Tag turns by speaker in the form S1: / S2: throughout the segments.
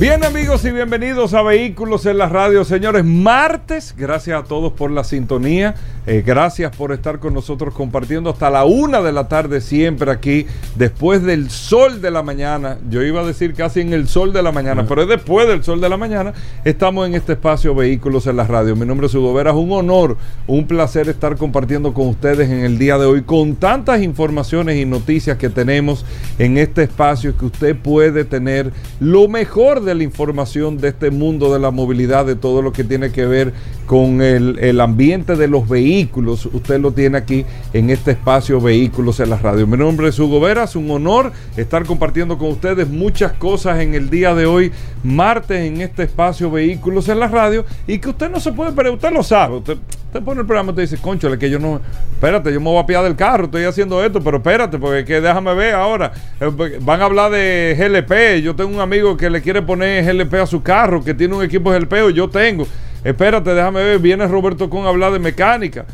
S1: Bien amigos y bienvenidos a Vehículos en la Radio, señores. Martes, gracias a todos por la sintonía, eh, gracias por estar con nosotros compartiendo hasta la una de la tarde siempre aquí, después del sol de la mañana. Yo iba a decir casi en el sol de la mañana, pero es después del sol de la mañana. Estamos en este espacio Vehículos en la Radio. Mi nombre es Hugo Vera, es un honor, un placer estar compartiendo con ustedes en el día de hoy con tantas informaciones y noticias que tenemos en este espacio que usted puede tener lo mejor de la información de este mundo de la movilidad, de todo lo que tiene que ver con el, el ambiente de los vehículos. Usted lo tiene aquí en este espacio Vehículos en la Radio. Mi nombre es Hugo Vera, es un honor estar compartiendo con ustedes muchas cosas en el día de hoy, martes, en este espacio Vehículos en la Radio, y que usted no se puede perder, usted lo sabe. Usted, pone el programa y te dice, conchole, que yo no, espérate, yo me voy a pillar del carro, estoy haciendo esto, pero espérate, porque que déjame ver ahora. Eh, Van a hablar de GLP, yo tengo un amigo que le quiere poner GLP a su carro, que tiene un equipo GLP, yo tengo. Espérate, déjame ver, viene Roberto Con a hablar de mecánica.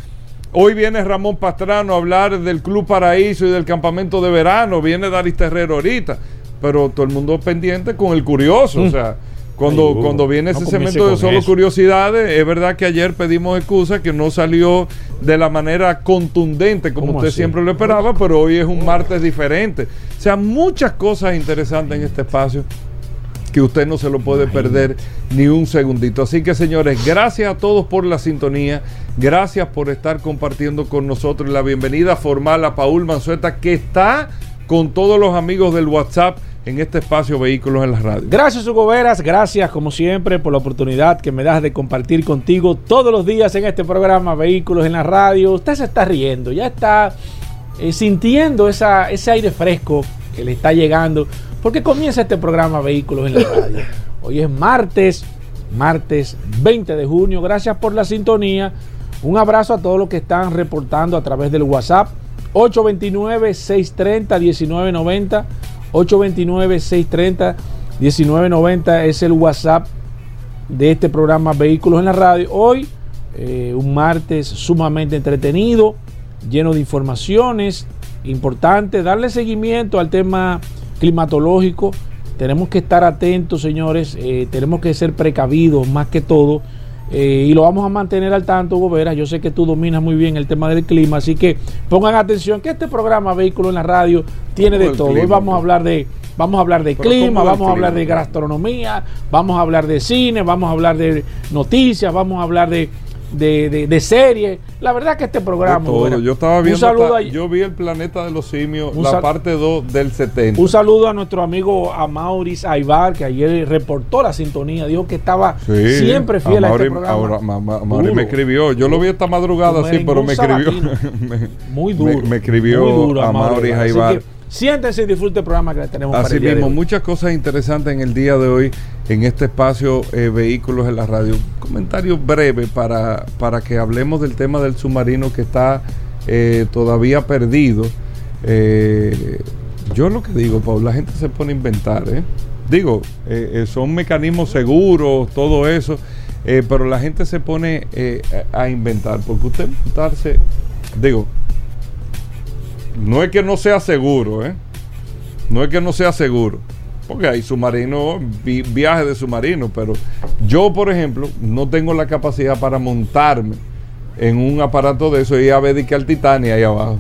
S1: Hoy viene Ramón Pastrano a hablar del Club Paraíso y del campamento de verano. Viene Daris Terrero ahorita. Pero todo el mundo pendiente con el curioso. O sea, cuando,
S2: Ay,
S1: cuando viene
S2: no
S1: ese
S2: comience
S1: segmento de solo
S2: eso.
S1: curiosidades, es verdad que ayer pedimos excusa que no salió de la manera contundente como
S2: ¿Cómo
S1: usted
S2: así?
S1: siempre lo esperaba, pero hoy es un martes diferente. O sea, muchas cosas interesantes en este espacio que usted no se lo puede perder ni un segundito. Así que señores, gracias a todos por la sintonía, gracias por estar compartiendo con nosotros la bienvenida formal a Paul Manzueta que está con todos los amigos del WhatsApp en este espacio Vehículos en la Radio.
S2: Gracias, Hugo Veras. Gracias, como siempre, por la oportunidad que me das de compartir contigo todos los días en este programa Vehículos en la Radio. Usted se está riendo, ya está eh, sintiendo esa, ese aire fresco que le está llegando, porque comienza este programa Vehículos en la Radio. Hoy es martes, martes 20 de junio. Gracias por la sintonía. Un abrazo a todos los que están reportando a través del WhatsApp 829-630-1990. 829-630-1990 es el WhatsApp de este programa Vehículos en la Radio. Hoy, eh, un martes sumamente entretenido, lleno de informaciones importantes. Darle seguimiento al tema climatológico. Tenemos que estar atentos, señores. eh, tenemos que ser precavidos más que todo. eh, y lo vamos a mantener al tanto, Hugo Vera. Yo sé que tú dominas muy bien el tema del clima, así que pongan atención que este programa Vehículo en la Radio tiene de todo. Hoy vamos a hablar de vamos a hablar de clima,
S1: ¿cómo del
S2: vamos a hablar de gastronomía, vamos a hablar de cine, vamos a hablar de noticias, vamos a hablar de de, de, de series. La verdad que este programa. Vera,
S1: Yo estaba
S2: un
S1: viendo,
S2: saludo
S1: hasta-
S2: a-
S1: yo vi el planeta de los simios, la parte 2 del 70.
S2: Un saludo a nuestro amigo Amauris Aibar, que ayer reportó la sintonía, dijo que estaba
S1: Sí,
S2: siempre fiel a,
S1: Amaury-
S2: este programa.
S1: ahora, ma- me escribió. Yo lo vi esta madrugada, sí, pero me escribió. me,
S2: Muy duro.
S1: Me, escribió
S2: duro,
S1: Amaury
S2: Así Siéntense y disfruten el programa que le tenemos para
S1: Así
S2: el día de
S1: mismo,
S2: hoy.
S1: muchas cosas interesantes en el día de hoy en este espacio eh, Vehículos en la Radio. Un comentario breve para, para que hablemos del tema del submarino que está eh, todavía perdido. Eh, yo lo que digo, Paul, la gente se pone a inventar, ¿eh? Digo, eh, son mecanismos seguros, todo eso, pero la gente se pone a inventar, porque usted montarse, digo, no es que no sea seguro, ¿eh? No es que no sea seguro. Porque hay submarinos, vi- viajes de submarino, pero yo, por ejemplo, no tengo la capacidad para montarme en un aparato de eso y a ver que al Titanic ahí abajo.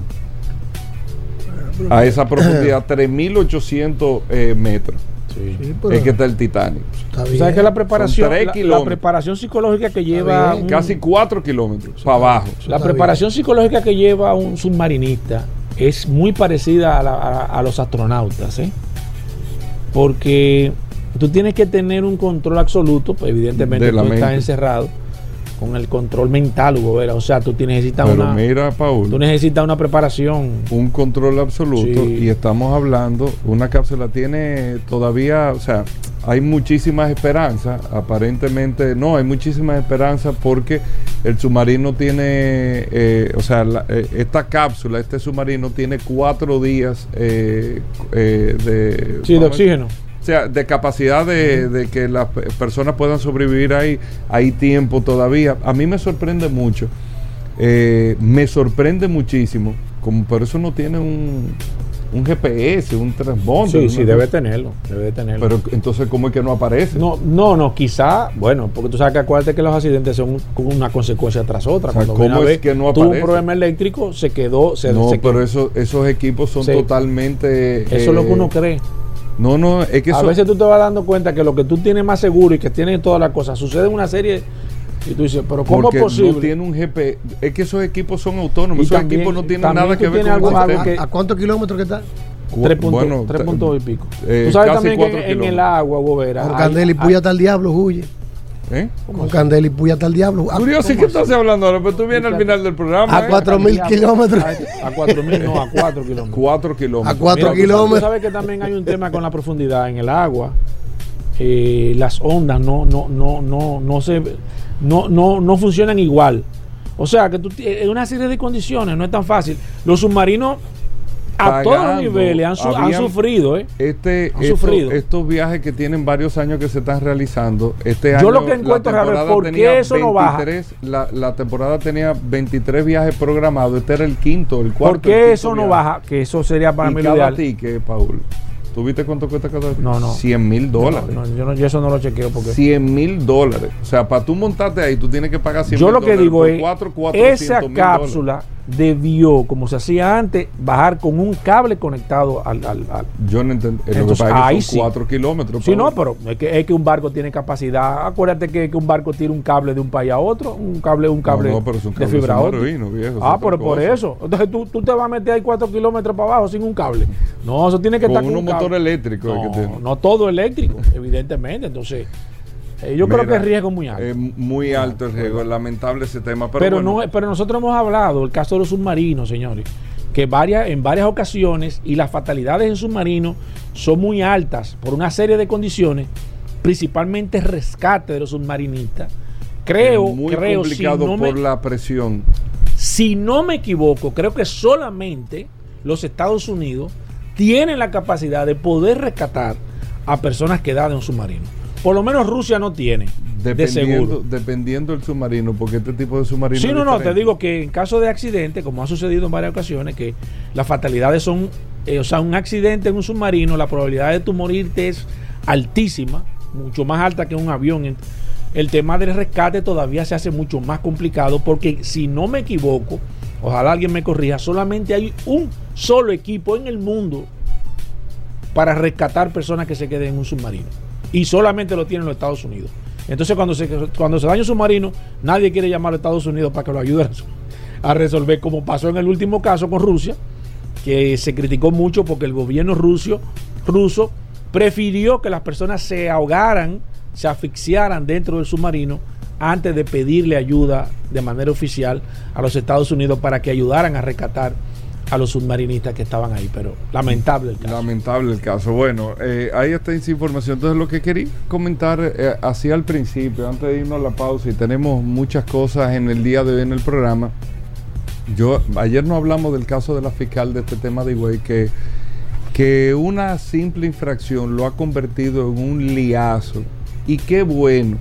S1: A esa profundidad, 3.800 eh, metros.
S3: Sí,
S1: Es que está el Titanic.
S3: está
S2: Tú
S3: bien.
S2: sabes que la preparación, la- preparación psicológica que lleva un-
S1: Casi 4 kilómetros para abajo.
S2: la preparación psicológica que lleva un submarinista es muy parecida a, la- a- a los astronautas, ¿eh? porque tú tienes que tener un control absoluto, pues evidentemente tú estás encerrado, con el control mental, Hugo Vera. O sea, tú necesitas
S1: Pero
S2: una,
S1: mira, Paul,
S2: tú necesitas una preparación.
S1: un control absoluto
S2: Sí.
S1: y estamos hablando, una cápsula tiene todavía, o sea, hay muchísimas esperanzas, aparentemente no, hay muchísimas esperanzas porque el submarino tiene, eh, o sea, la- eh, esta cápsula, este submarino tiene cuatro días eh, eh, de...
S2: Sí, de oxígeno.
S1: O sea, de capacidad de, de que las pe- personas puedan sobrevivir ahí, hay tiempo todavía. A mí me sorprende mucho, eh, me sorprende muchísimo, como por eso no tiene un, un GPS, un transponder.
S2: Sí, sí,
S1: cosa.
S2: debe tenerlo. Debe de tenerlo.
S1: Pero entonces, ¿cómo es que no aparece?
S2: No, no, no, quizá, bueno, porque tú sabes que acuérdate que los accidentes son una consecuencia tras otra.
S1: O sea,
S2: Cuando
S1: ¿cómo es
S2: ver,
S1: que no
S2: tuvo un
S1: aparece?
S2: problema eléctrico, se quedó, se,
S1: No,
S2: se
S1: pero eso, esos equipos son
S2: Sí.
S1: totalmente...
S2: Eso es lo que
S1: eh,
S2: uno cree.
S1: No, no, es que
S2: A
S1: eso...
S2: veces tú te vas dando cuenta que lo que tú tienes más seguro y que tienes todas las cosas sucede en una serie y tú dices, pero ¿cómo
S1: porque
S2: es posible?
S1: no tiene un GPS. Es que esos equipos son autónomos.
S2: Y
S1: esos
S2: también-
S1: equipos no tienen nada que ver con el sistema.
S2: que-
S3: ¿A cuántos kilómetros que está?
S2: Tres puntos,
S1: bueno,
S2: y pico.
S1: eh,
S2: tú sabes
S1: casi
S2: también que en el agua, hay-
S3: Candela y Puya hasta el diablo, huye.
S1: ¿Eh?
S3: Con Candela y Puya hasta el diablo. A,
S1: Curioso, ¿y
S2: ¿cómo
S1: qué estás hablando ahora? Pero tú vienes al final del programa.
S3: A
S1: ¿eh?
S3: cuatro mil
S2: Diablo.
S3: kilómetros.
S2: A, a cuatro mil, no, a cuatro kilómetros.
S1: Cuatro kilómetros.
S3: A cuatro
S2: Mira, tú sabes-
S3: kilómetros.
S2: Tú sabes que también hay un tema con la profundidad en el agua. Eh, las ondas no, no, no, no, no se no, no, no funcionan igual. O sea que tú es una serie de condiciones, no es tan fácil. Los submarinos a todos los niveles han, su- han sufrido, ¿eh?
S1: Este,
S2: Han
S1: esto-
S2: sufrido.
S1: estos viajes que tienen varios años que se están realizando, este
S2: Yo
S1: año
S2: lo que encuentro raro es por qué eso no baja.
S1: 23, la, la temporada tenía 23 viajes programados, este era el quinto, el cuarto.
S2: ¿Por qué eso no
S1: viaje.
S2: baja? Que eso sería para
S1: y
S2: mí lo
S1: cada
S2: ideal.
S1: ticket, Paul, ¿tú viste cuánto cuesta cada ticket?
S2: No, no.
S1: 100 mil dólares.
S2: No, no, yo, no- yo eso no lo chequeo porque
S1: 100 mil dólares. O sea, para tú montarte ahí, tú tienes que pagar 100
S2: yo
S1: mil
S2: lo que
S1: dólares
S2: digo es
S1: cuatro, 400
S2: esa
S1: mil dólares.
S2: Debió, como se hacía antes, bajar con un cable conectado al, al- al-
S1: Yo no que
S2: Entonces, ahí
S1: que
S2: sí.
S1: son 4 kilómetros.
S2: Sí, no, pero es que, es que un barco tiene capacidad. Acuérdate que, que un barco tira un cable de un país a otro, un cable, un cable,
S1: no, pero es un
S2: de
S1: cable
S2: fibra
S1: viejo, es
S2: Ah, pero por
S1: cosa.
S2: eso. Entonces tú, tú te vas a meter ahí cuatro kilómetros para abajo sin un cable. No, eso tiene que
S1: Con
S2: estar con un
S1: es que
S2: No,
S1: tiene.
S2: no todo eléctrico, evidentemente. Entonces, eh, yo creo que el riesgo es muy alto.
S1: Es muy alto el riesgo, es lamentable ese tema. Pero,
S2: Pero,
S1: bueno,
S2: no, pero nosotros hemos hablado del caso de los submarinos, señores, que varias, en varias ocasiones y las fatalidades en submarinos son muy altas por una serie de condiciones, principalmente rescate de los submarinistas. Creo,
S1: es muy
S2: creo, si
S1: complicado
S2: me,
S1: por la presión.
S2: si no me equivoco, creo que solamente los Estados Unidos tienen la capacidad de poder rescatar a personas quedadas en un submarino. Por lo menos Rusia no tiene, de
S1: Dependiendo,
S2: seguro.
S1: dependiendo del submarino, porque este tipo de submarino.
S2: Sí, no, no, te digo que en caso de accidente, como ha sucedido en varias ocasiones, que las fatalidades son, eh, o sea, un accidente en un submarino, la probabilidad de tu morirte es altísima, mucho más alta que un avión. El tema del rescate todavía se hace mucho más complicado porque si no me equivoco, ojalá alguien me corrija, solamente hay un solo equipo en el mundo para rescatar personas que se queden en un submarino. Y solamente lo tienen los Estados Unidos. Entonces cuando se, cuando se daña un submarino, nadie quiere llamar a Estados Unidos para que lo ayude a resol- a resolver, como pasó en el último caso con Rusia, que se criticó mucho porque el gobierno ruso, ruso prefirió que las personas se ahogaran, se asfixiaran dentro del submarino antes de pedirle ayuda de manera oficial a los Estados Unidos para que ayudaran a rescatar a los submarinistas que estaban ahí. Pero lamentable el caso.
S1: Lamentable el caso. Bueno, eh, ahí está esa información. Entonces, lo que quería comentar eh, así al principio, antes de irnos a la pausa, y tenemos muchas cosas en el día de hoy en el programa. Yo, ayer no hablamos del caso de la fiscal de este tema de Higüey, que, que una simple infracción lo ha convertido en un liazo. Y qué bueno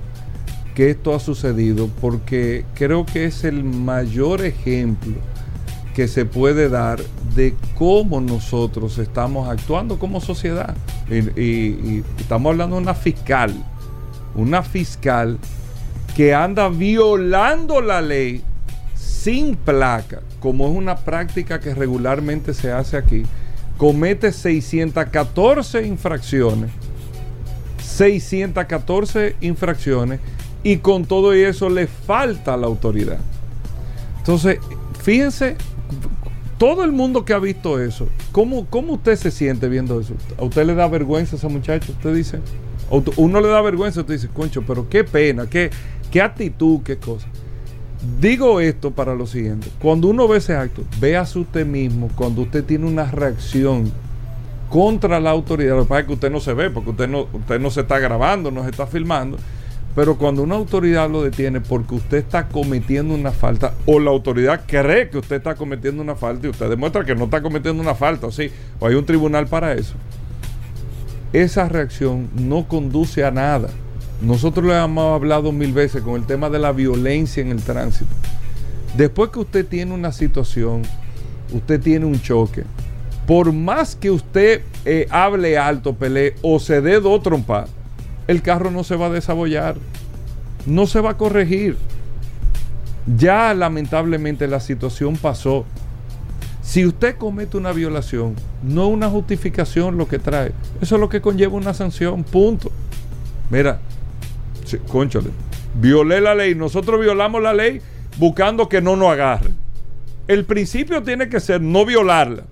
S1: que esto ha sucedido, porque creo que es el mayor ejemplo que se puede dar de cómo nosotros estamos actuando como sociedad. Y, estamos hablando de una fiscal, una fiscal que anda violando la ley sin placa, como es una práctica que regularmente se hace aquí, comete 614 infracciones, 614 infracciones y con todo eso le falta la autoridad. Entonces, fíjense, todo el mundo que ha visto eso, ¿cómo, cómo usted se siente viendo eso? ¿A usted le da vergüenza a esa muchacha? Usted dice, uno le da vergüenza, usted dice, concho, pero qué pena, qué, qué actitud, qué cosa. Digo esto para lo siguiente. Cuando uno ve ese acto, véase usted mismo cuando usted tiene una reacción contra la autoridad. Lo que pasa es que usted no se ve porque usted no, usted no se está grabando, no se está filmando. Pero cuando una autoridad lo detiene porque usted está cometiendo una falta o la autoridad cree que usted está cometiendo una falta y usted demuestra que no está cometiendo una falta, o sí, o hay un tribunal para eso, esa reacción no conduce a nada. Nosotros le hemos hablado mil veces con el tema de la violencia en el tránsito. Después que usted tiene una situación, usted tiene un choque, por más que usted eh, hable alto, pelee o se dé dos trompas, el carro no se va a desabollar, no se va a corregir. Ya lamentablemente la situación pasó. Si usted comete una violación, no una justificación lo que trae. Eso es lo que conlleva una sanción, punto. Mira, sí, cónchale, violé la ley, nosotros violamos la ley buscando que no nos agarren. El principio tiene que ser no violarla.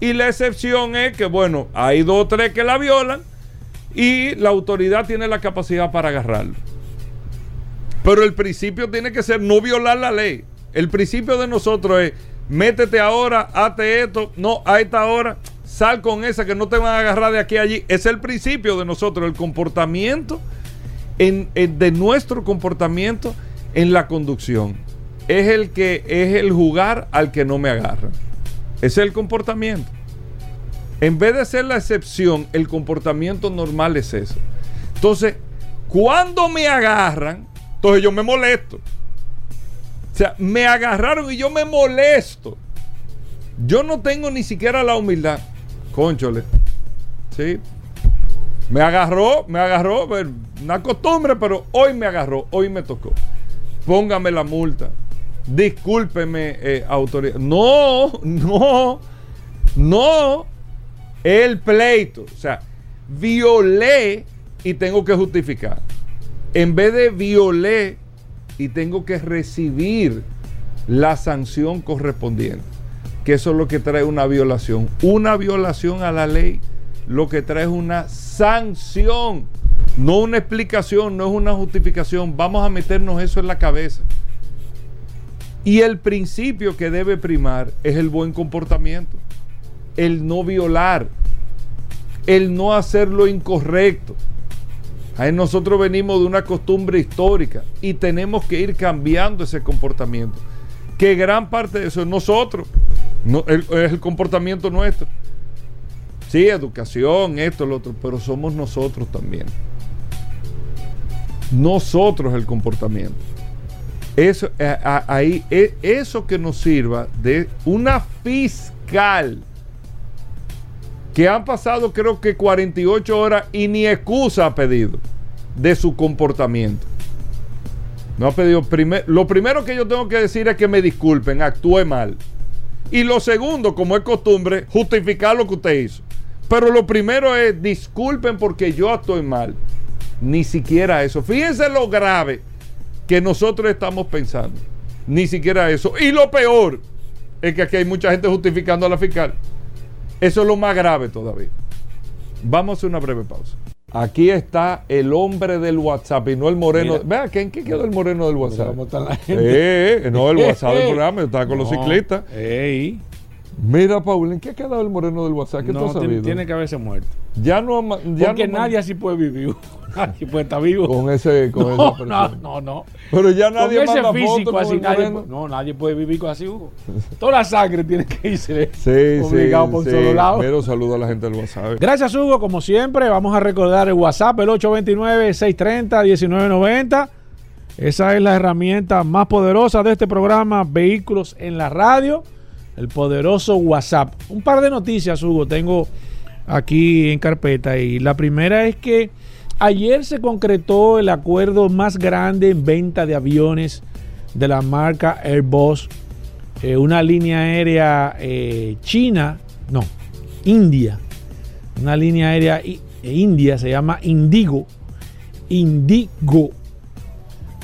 S1: Y la excepción es que, bueno, hay dos o tres que la violan y la autoridad tiene la capacidad para agarrarlo. Pero el principio tiene que ser no violar la ley. El principio de nosotros es métete ahora, hazte esto, no, a esta hora, sal con esa que no te van a agarrar de aquí a allí. Es el principio de nosotros, el comportamiento, en, de nuestro comportamiento en la conducción. Es el que es el jugar al que no me agarra. Es el comportamiento. En vez de ser la excepción, el comportamiento normal es eso. Entonces, cuando me agarran, entonces yo me molesto. O sea, me agarraron y yo me molesto. Yo no tengo ni siquiera la humildad. Conchole. Sí. Me agarró, me agarró. Una costumbre, pero hoy me agarró, hoy me tocó. Póngame la multa. Discúlpeme, eh, autoridad. No, no, no. El pleito. O sea, violé y tengo que justificar. En vez de violé y tengo que recibir la sanción correspondiente. Que eso es lo que trae una violación. Una violación a la ley lo que trae es una sanción. No una explicación, no es una justificación. Vamos a meternos eso en la cabeza. Y el principio que debe primar es el buen comportamiento. El no violar. El no hacer lo incorrecto. Nosotros venimos de una costumbre histórica y tenemos que ir cambiando ese comportamiento. Que gran parte de eso es nosotros. No, el- es el comportamiento nuestro. Sí, educación, esto, lo otro, pero somos nosotros también. Nosotros el comportamiento. Eso, eh, ahí, eh, eso que nos sirva de una fiscal que han pasado creo que 48 horas y ni excusa ha pedido de su comportamiento. No ha pedido lo primero que yo tengo que decir es que me disculpen, actué mal. Y lo segundo, como es costumbre, justificar lo que usted hizo. Pero lo primero es disculpen porque yo actué mal. Ni siquiera eso. Fíjense lo grave que nosotros estamos pensando. Ni siquiera eso. Y lo peor es que aquí hay mucha gente justificando a la fiscal. Eso es lo más grave todavía. Vamos a hacer una breve pausa. Aquí está el hombre del WhatsApp y no el moreno. Vea, ¿en qué quedó el moreno del WhatsApp?
S2: ¿Cómo está la gente?
S1: Eh, eh, no, el WhatsApp del programa, yo estaba con los ciclistas.
S2: Ey.
S1: Mira, Paul, ¿en qué ha quedado el moreno del WhatsApp? ¿Qué tú
S2: No,
S1: has
S2: tiene,
S1: sabido?
S2: tiene que haberse muerto.
S1: Ya no, ya
S2: Porque
S1: no
S2: nadie así puede vivir. Nadie puede estar vivo.
S1: con ese, con
S2: no, no, no, no.
S1: Pero ya nadie
S2: con ese
S1: manda
S2: físico así, nadie, no, nadie puede vivir con así, Hugo. Toda la sangre tiene que irse
S1: Sí,
S2: obligado
S1: sí,
S2: por
S1: sí.
S2: solo lado.
S1: Pero saludo a la gente del WhatsApp.
S2: Gracias, Hugo. Como siempre, vamos a recordar el WhatsApp, el 829-630-1990. Esa es la herramienta más poderosa de este programa, Vehículos en la Radio. El poderoso WhatsApp. Un par de noticias, Hugo, tengo aquí en carpeta. Y la primera es que ayer se concretó el acuerdo más grande en venta de aviones de la marca Airbus. Eh, una línea aérea eh, china, no, India, una línea aérea eh, india, se llama Indigo. Indigo.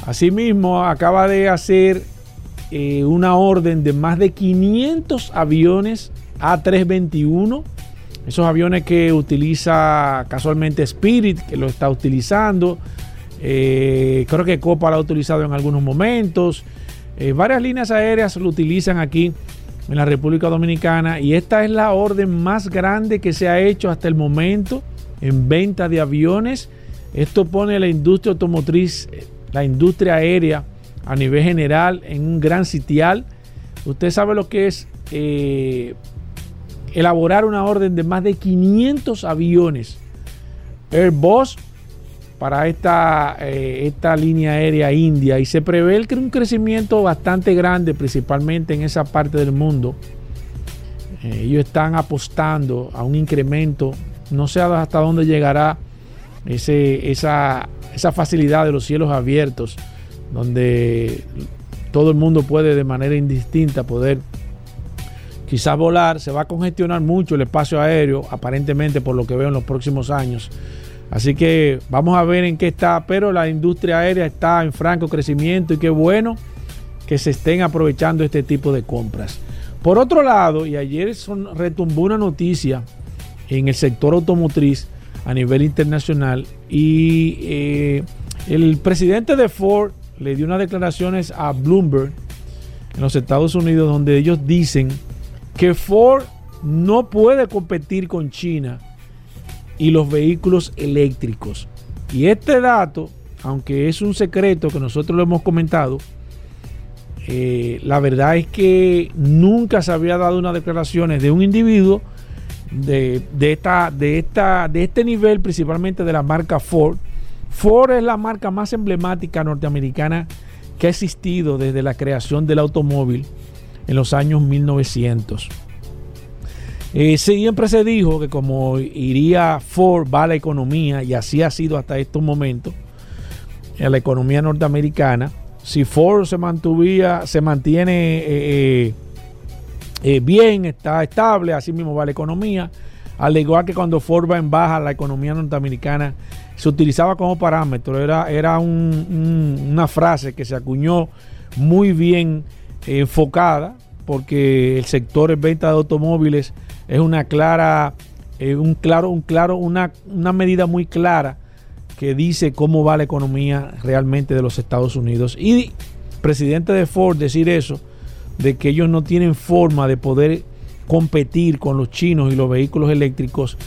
S2: Asimismo, acaba de hacer una orden de más de 500 aviones A321. Esos aviones que utiliza casualmente Spirit, que lo está utilizando. Eh, creo que Copa lo ha utilizado en algunos momentos. Eh, varias líneas aéreas lo utilizan aquí en la República Dominicana y esta es la orden más grande que se ha hecho hasta el momento en venta de aviones. Esto pone la industria automotriz, eh, la industria aérea a nivel general en un gran sitial. Usted sabe lo que es elaborar una orden de más de 500 aviones. Airbus para esta, eh, esta línea aérea india. Y se prevé que un crecimiento bastante grande, principalmente en esa parte del mundo. Eh, ellos están apostando a un incremento, no sé hasta dónde llegará ese, esa, esa facilidad de los cielos abiertos, donde todo el mundo puede de manera indistinta poder quizás volar, se va a congestionar mucho el espacio aéreo, aparentemente por lo que veo en los próximos años. Así que vamos a ver en qué está, pero la industria aérea está en franco crecimiento y qué bueno que se estén aprovechando este tipo de compras. Por otro lado, y ayer son, retumbó una noticia en el sector automotriz a nivel internacional y eh, el presidente de Ford le dio unas declaraciones a Bloomberg en los Estados Unidos donde ellos dicen que Ford no puede competir con China y los vehículos eléctricos. Y este dato, aunque es un secreto que nosotros lo hemos comentado, eh, la verdad es que nunca se había dado unas declaraciones de un individuo de, esta, de, esta, de este nivel, principalmente de la marca Ford. Ford es la marca más emblemática norteamericana que ha existido desde la creación del automóvil en los años 1900. Eh, siempre se dijo que como iría Ford va la economía, y así ha sido hasta estos momentos, en la economía norteamericana, si Ford se mantuvía, se mantiene eh, eh, bien, está estable, así mismo va la economía, al igual que cuando Ford va en baja, la economía norteamericana se utilizaba como parámetro, era, era una frase que se acuñó muy bien enfocada, porque el sector de venta de automóviles es una clara, un claro, un claro, una, una medida muy clara que dice cómo va la economía realmente de los Estados Unidos. Y presidente de Ford decir eso, de que ellos no tienen forma de poder competir con los chinos y los vehículos eléctricos,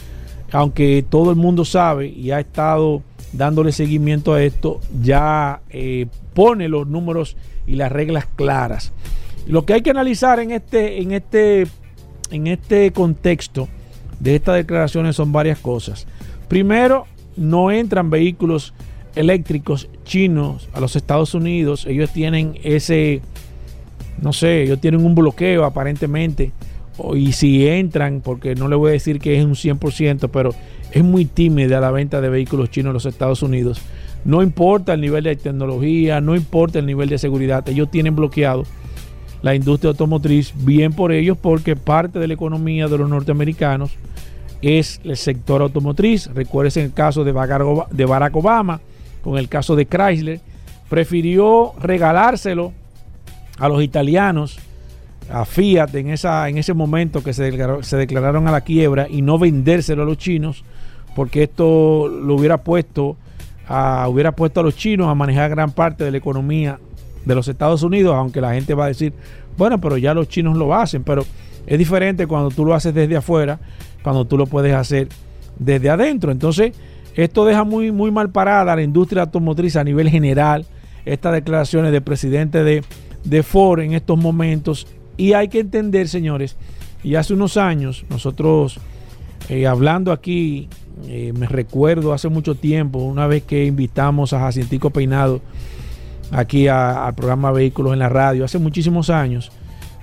S2: aunque todo el mundo sabe y ha estado dándole seguimiento a esto, ya eh, pone los números y las reglas claras. Lo que hay que analizar en este, en este, en este contexto de estas declaraciones son varias cosas. Primero, no entran vehículos eléctricos chinos a los Estados Unidos. Ellos tienen ese, no sé, ellos tienen un bloqueo aparentemente. Y si entran, porque no le voy a decir que es un 100%, pero es muy tímida la venta de vehículos chinos a los Estados Unidos. No importa el nivel de tecnología, no importa el nivel de seguridad, ellos tienen bloqueado la industria automotriz, bien por ellos porque parte de la economía de los norteamericanos es el sector automotriz. Recuerden el caso de Barack Obama, con el caso de Chrysler, prefirió regalárselo a los italianos, a Fiat en, esa, en ese momento que se, se declararon a la quiebra y no vendérselo a los chinos, porque esto lo hubiera puesto a, hubiera puesto a los chinos a manejar gran parte de la economía de los Estados Unidos, aunque la gente va a decir, bueno, pero ya los chinos lo hacen, pero es diferente cuando tú lo haces desde afuera, cuando tú lo puedes hacer desde adentro. Entonces, esto deja muy, muy mal parada a la industria automotriz a nivel general, estas declaraciones del presidente de, de Ford en estos momentos. Y hay que entender, señores, y hace unos años nosotros eh, hablando aquí, eh, me recuerdo hace mucho tiempo, una vez que invitamos a Jacintico Peinado, aquí al programa Vehículos en la radio hace muchísimos años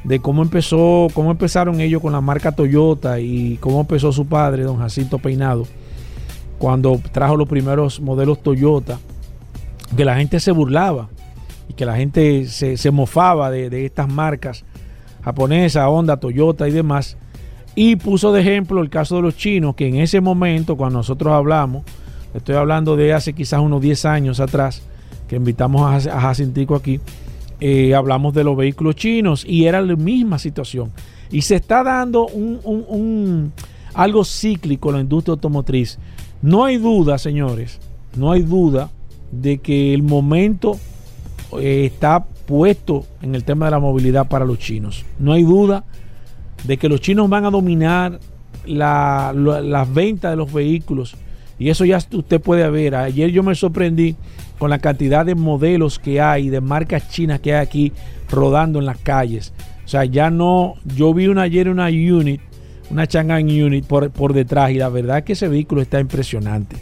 S2: de cómo empezó, cómo empezaron ellos con la marca Toyota y cómo empezó su padre, don Jacinto Peinado, cuando trajo los primeros modelos Toyota, que la gente se burlaba y que la gente se, mofaba de, de, estas marcas japonesas, Honda, Toyota y demás. Y puso de ejemplo el caso de los chinos, que en ese momento, cuando nosotros hablamos, estoy hablando de hace quizás unos 10 años atrás, que invitamos a, Jacintico aquí, eh, hablamos de los vehículos chinos y era la misma situación. Y se está dando un, algo cíclico en la industria automotriz. No hay duda, señores, no hay duda de que el momento eh, está puesto en el tema de la movilidad para los chinos. No hay duda de que los chinos van a dominar la- la- las ventas de los vehículos. Y eso ya usted puede ver. Ayer yo me sorprendí con la cantidad de modelos que hay, de marcas chinas que hay aquí rodando en las calles. O sea, ya no. Yo vi una, ayer una unit, una Chang'an unit por, por detrás, y la verdad es que ese vehículo está impresionante.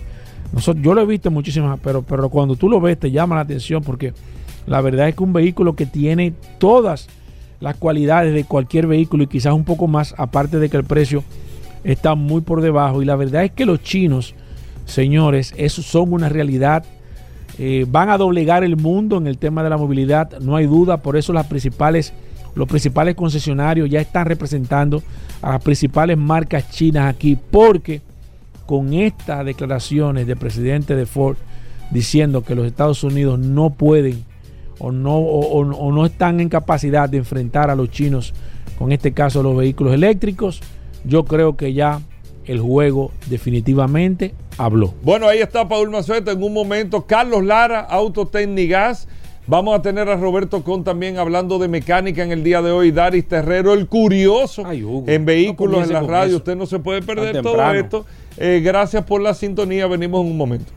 S2: Nosotros, yo lo he visto muchísimas, pero, pero cuando tú lo ves te llama la atención porque la verdad es que un vehículo que tiene todas las cualidades de cualquier vehículo y quizás un poco más, aparte de que el precio está muy por debajo. Y la verdad es que los chinos, señores, eso son una realidad. Eh, van a doblegar el mundo en el tema de la movilidad, no hay duda. Por eso las principales, los principales concesionarios ya están representando a las principales marcas chinas aquí, porque con estas declaraciones del presidente de Ford diciendo que los Estados Unidos no pueden o no, o, o- o no están en capacidad de enfrentar a los chinos, con este caso los vehículos eléctricos, yo creo que ya el juego definitivamente habló.
S1: Bueno, ahí está Paul Mazueta en un momento. Carlos Lara, Autotecnigas. Vamos a tener a Roberto Con también hablando de mecánica en el día de hoy. Daris Terrero, el curioso
S2: Ay, Hugo,
S1: en vehículos,
S2: no
S1: en la radio.
S2: eso.
S1: Usted no se puede perder todo esto. Eh, gracias por la sintonía. Venimos en un momento.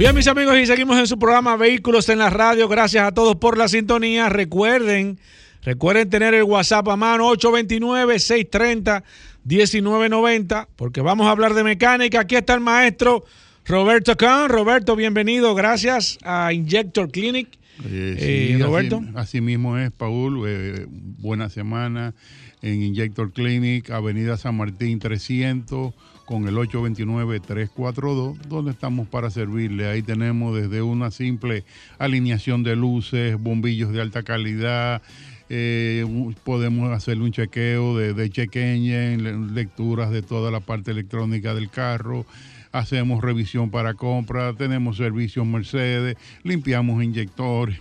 S2: Bien, mis amigos, y seguimos en su programa Vehículos en la Radio. Gracias a todos por la sintonía. Recuerden, recuerden tener el WhatsApp a mano 829-630-1990, porque vamos a hablar de mecánica. Aquí está el maestro Roberto Kahn. Roberto, bienvenido. Gracias a Injector Clinic.
S4: Eh,
S2: Eh,
S4: sí,
S2: Roberto.
S4: Así, así mismo es, Paul. Eh, buena semana en Injector Clinic, Avenida San Martín 300, con el 829-342, donde estamos para servirle. Ahí tenemos desde una simple alineación de luces, bombillos de alta calidad. eh, podemos hacer un chequeo de, de check engine, le- lecturas de toda la parte electrónica del carro, hacemos revisión para compra, tenemos servicios Mercedes, limpiamos inyectores,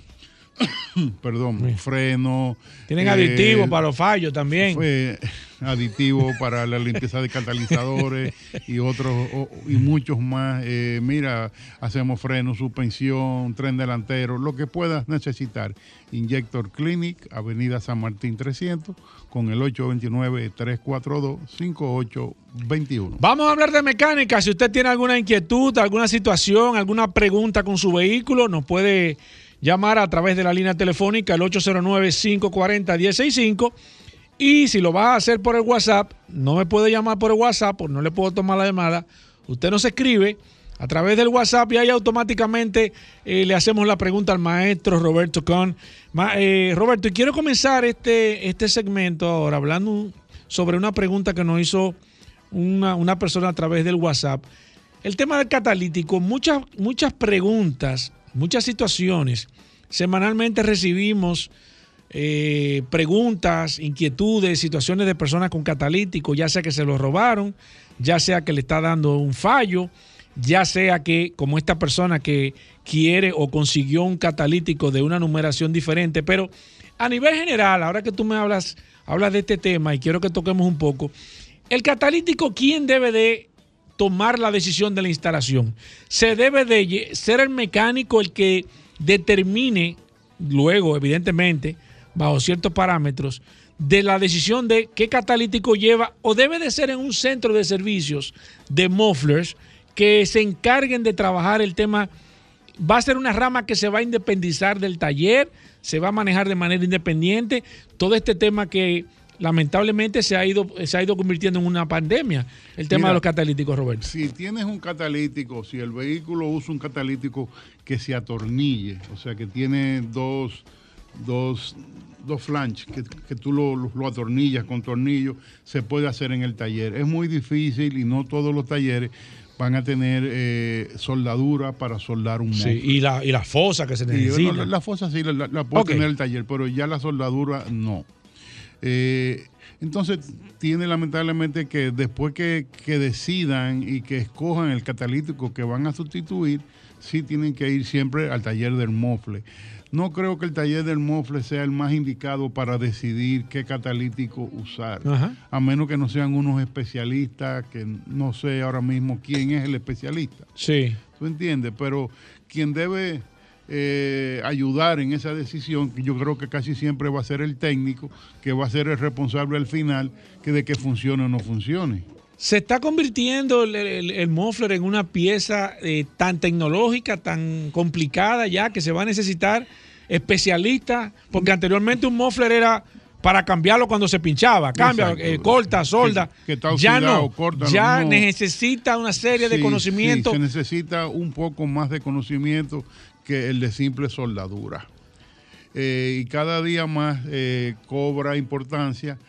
S4: perdón, freno.
S2: Tienen
S4: eh,
S2: aditivos para los fallos también.
S4: Fue aditivo para la limpieza de catalizadores y otros o- y muchos más. Eh, mira, hacemos freno, suspensión, tren delantero, lo que puedas necesitar. Injector Clinic, Avenida San Martín 300, con el 829-342-5821.
S2: Vamos a hablar de mecánica. Si usted tiene alguna inquietud, alguna situación, alguna pregunta con su vehículo, nos puede llamar a través de la línea telefónica el 809-540-165. Y si lo va a hacer por el WhatsApp, no me puede llamar por el WhatsApp, porque no le puedo tomar la llamada. Usted nos escribe a través del WhatsApp y ahí automáticamente eh, le hacemos la pregunta al maestro Roberto Con. Roberto, y quiero comenzar este, este segmento ahora hablando sobre una pregunta que nos hizo una, una persona a través del WhatsApp. El tema del catalítico, muchas, muchas preguntas, muchas situaciones. Semanalmente recibimos eh, preguntas, inquietudes, situaciones de personas con catalítico, ya sea que se lo robaron, ya sea que le está dando un fallo, ya sea que como esta persona que quiere o consiguió un catalítico de una numeración diferente, pero a nivel general, ahora que tú me hablas, hablas de este tema y quiero que toquemos un poco, el catalítico, ¿quién debe de tomar la decisión de la instalación? Se debe de ser el mecánico el que determine luego, evidentemente, bajo ciertos parámetros, de la decisión de qué catalítico lleva o debe de ser en un centro de servicios de mufflers que se encarguen de trabajar el tema. Va a ser una rama que se va a independizar del taller, se va a manejar de manera independiente. Todo este tema que lamentablemente se ha ido, se ha ido convirtiendo en una pandemia, el tema
S4: Mira,
S2: de los catalíticos, Roberto.
S4: Si tienes un catalítico, si el vehículo usa un catalítico que se atornille, o sea, que tiene dos, dos, dos flanges, que, que tú lo, lo- atornillas con tornillo, se puede hacer en el taller. Es muy difícil y no todos los talleres van a tener eh, soldadura para soldar un
S2: Sí, y la, y la fosa que se necesita.
S4: la, la fosa sí la, la- puede tener el taller, pero ya la soldadura no. Eh, entonces, tiene lamentablemente que después que, que decidan y que escojan el catalítico que van a sustituir, sí tienen que ir siempre al taller del mofle. no creo que el taller del mofle sea el más indicado para decidir qué catalítico usar,
S2: Ajá.
S4: a menos que no sean unos especialistas, que no sé ahora mismo quién es el especialista.
S2: Sí.
S4: ¿Tú entiendes? Pero quien debe eh, ayudar en esa decisión, que yo creo que casi siempre va a ser el técnico, que va a ser el responsable al final, que de que funcione o no funcione.
S2: Se está convirtiendo el, el- el muffler en una pieza eh, tan tecnológica, tan complicada ya, que se va a necesitar especialistas, porque anteriormente un muffler era para cambiarlo cuando se pinchaba, cambia, eh, corta, solda.
S4: Que- que está
S2: ya no,
S4: córtalo,
S2: ya
S4: no.
S2: necesita una serie de conocimientos.
S4: sí, se necesita un poco más de conocimiento que el de simple soldadura. Eh, y cada día más eh, cobra importancia